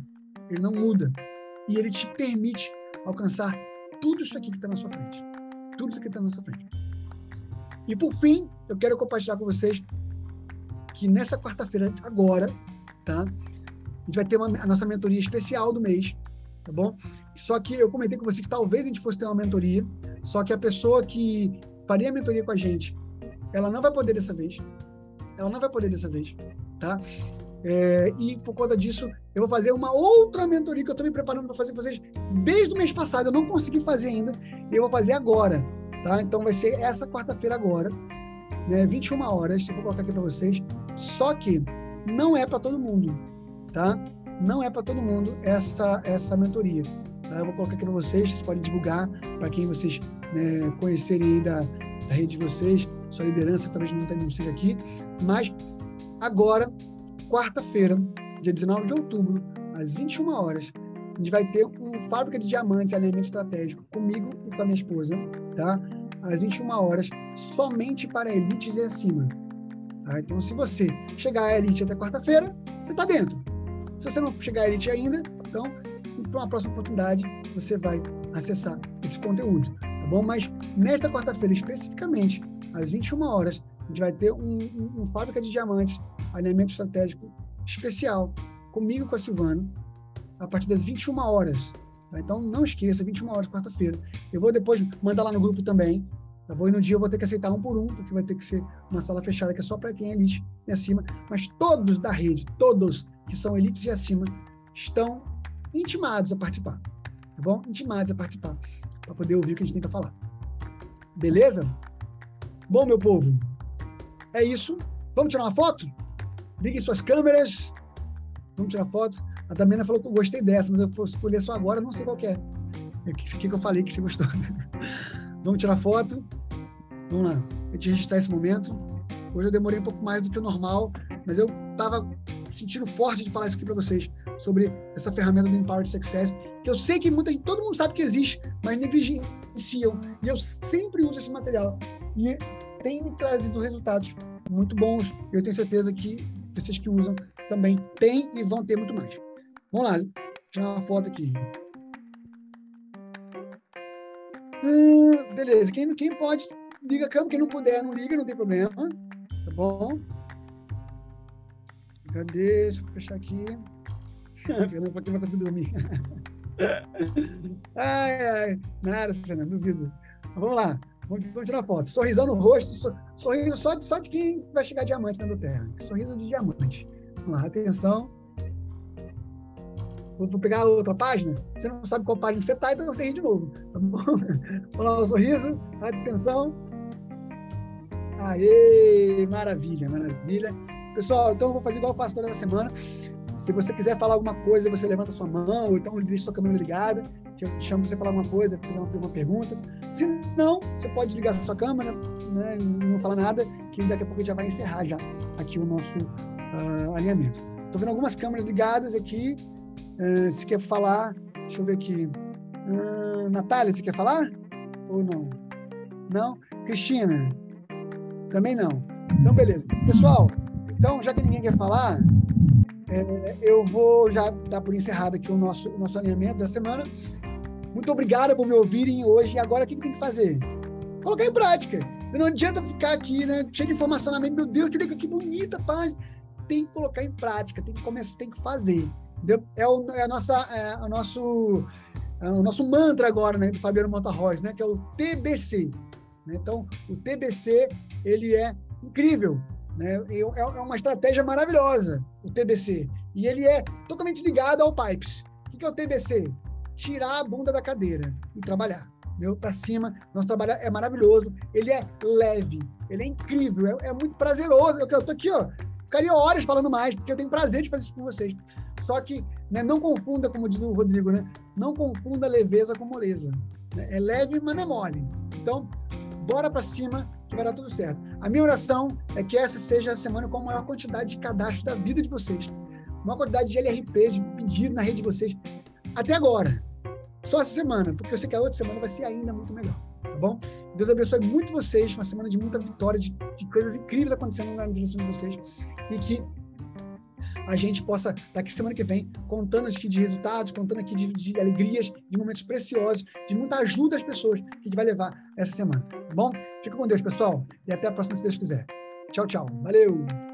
ele não muda. E ele te permite alcançar tudo isso aqui que está na sua frente. Tudo isso que está na sua frente. E por fim, eu quero compartilhar com vocês que nessa quarta-feira, agora, tá? A gente vai ter uma, a nossa mentoria especial do mês, tá bom? Só que eu comentei com você que talvez a gente fosse ter uma mentoria, só que a pessoa que faria a mentoria com a gente, ela não vai poder dessa vez. Ela não vai poder dessa vez, tá? É, e por conta disso, eu vou fazer uma outra mentoria que eu estou me preparando para fazer com vocês desde o mês passado. Eu não consegui fazer ainda, eu vou fazer agora. Tá? Então vai ser essa quarta-feira agora, né, 21 horas, eu vou colocar aqui para vocês. Só que não é para todo mundo, tá? Não é para todo mundo essa essa mentoria. Eu vou colocar aqui para vocês, vocês podem divulgar para quem vocês né, conhecerem da, da rede de vocês, sua liderança talvez não, não seja aqui, mas agora, quarta-feira, dia 19 de outubro, às 21 horas, a gente vai ter um fábrica de diamantes, alinhamento estratégico, comigo e com a minha esposa, tá? Às 21 horas, somente para elites e acima. Tá? Então, se você chegar à elite até quarta-feira, você está dentro. Se você não chegar à elite ainda, então, para uma próxima oportunidade, você vai acessar esse conteúdo, tá bom? Mas nesta quarta-feira, especificamente, às 21 horas, a gente vai ter um, um, fábrica de diamantes, alinhamento estratégico especial, comigo com a Silvana, a partir das 21 horas. Tá? Então, não esqueça, 21 horas, quarta-feira. Eu vou depois mandar lá no grupo também, tá bom? E no dia eu vou ter que aceitar um por um, porque vai ter que ser uma sala fechada, que é só para quem é elite e acima. Mas todos da rede, todos que são elites e acima, estão intimados a participar, tá bom? Intimados a participar, para poder ouvir o que a gente para falar. Beleza? Bom, meu povo, é isso. Vamos tirar uma foto? Liguem suas câmeras. Vamos tirar foto. A Damiana falou que eu gostei dessa, mas eu vou escolher só agora, não sei qual é. O que, que eu falei que você gostou? Vamos tirar foto. Vamos lá. A gente registrar esse momento. Hoje eu demorei um pouco mais do que o normal, mas eu estava sentindo forte de falar isso aqui para vocês sobre essa ferramenta do Empowered Success, que eu sei que muita gente, todo mundo sabe que existe, mas negligenciam. E eu sempre uso esse material. E tem me trazido resultados muito bons. Eu tenho certeza que vocês que usam também têm e vão ter muito mais. Vamos lá, tirar uma foto aqui. Hum, beleza, quem, quem pode, liga a câmera, quem não puder, não liga, não tem problema. Tá bom? Cadê? Deixa eu fechar aqui. Fernando vai conseguir dormir. ai, ai, nada, Fernando, duvido. Vamos lá. Vamos, vamos tirar foto. Sorrisão no rosto, sorriso só de, só de quem vai chegar diamante na Terra. Sorriso de diamante. Vamos lá, atenção. Vou, pegar outra página. Você não sabe qual página você está, então você ri de novo. Tá bom? Vamos lá, o sorriso. Atenção. Aê, maravilha, maravilha. Pessoal, então eu vou fazer igual eu faço toda semana. Se você quiser falar alguma coisa, você levanta sua mão, ou então deixa sua câmera ligada que eu chamo você falar uma coisa, fazer uma pergunta. Se não, você pode desligar sua câmera, né, não falar nada, que daqui a pouco a gente já vai encerrar já aqui o nosso uh, alinhamento. Estou vendo algumas câmeras ligadas aqui. Uh, se quer falar, deixa eu ver aqui. Uh, Natália, você quer falar? Ou não? Não? Cristina? Também não. Então, beleza. Pessoal, então, já que ninguém quer falar, é, eu vou já dar por encerrado aqui o nosso, o nosso alinhamento da semana. Muito obrigado por me ouvirem hoje. E agora o que, tem que fazer? Colocar em prática. Não adianta ficar aqui, né? Cheio de informação na mente. Meu Deus, que, que bonita página. Tem que colocar em prática, tem que começar, tem que fazer. Entendeu? É, o, é a nossa, é o nosso, é o nosso mantra agora, né, do Fabiano Montarroz, né, que é o TBC. Né? Então, o TBC ele é incrível, né? É, é uma estratégia maravilhosa, o TBC. E ele é totalmente ligado ao Pipes. O que é o TBC? tirar a bunda da cadeira e trabalhar. Meu, para cima, nosso trabalho é maravilhoso, ele é leve, ele é incrível, é, é muito prazeroso. Eu, eu tô aqui, ó, ficaria horas falando mais, porque eu tenho prazer de fazer isso com vocês. Só que né, não confunda, como diz o Rodrigo, né? Não confunda leveza com moleza. Né? É leve, mas não é mole. Então, bora para cima que vai dar tudo certo. A minha oração é que essa seja a semana com a maior quantidade de cadastro da vida de vocês. Uma quantidade de LRPs, de pedido na rede de vocês até agora. Só essa semana, porque eu sei que a outra semana vai ser ainda muito melhor, tá bom? Deus abençoe muito vocês, uma semana de muita vitória, de, de coisas incríveis acontecendo na direção de vocês e que a gente possa estar aqui semana que vem contando aqui de resultados, contando aqui de, de, alegrias, de momentos preciosos, de muita ajuda às pessoas que a gente vai levar essa semana, tá bom? Fica com Deus, pessoal, e até a próxima, se Deus quiser. Tchau, tchau. Valeu!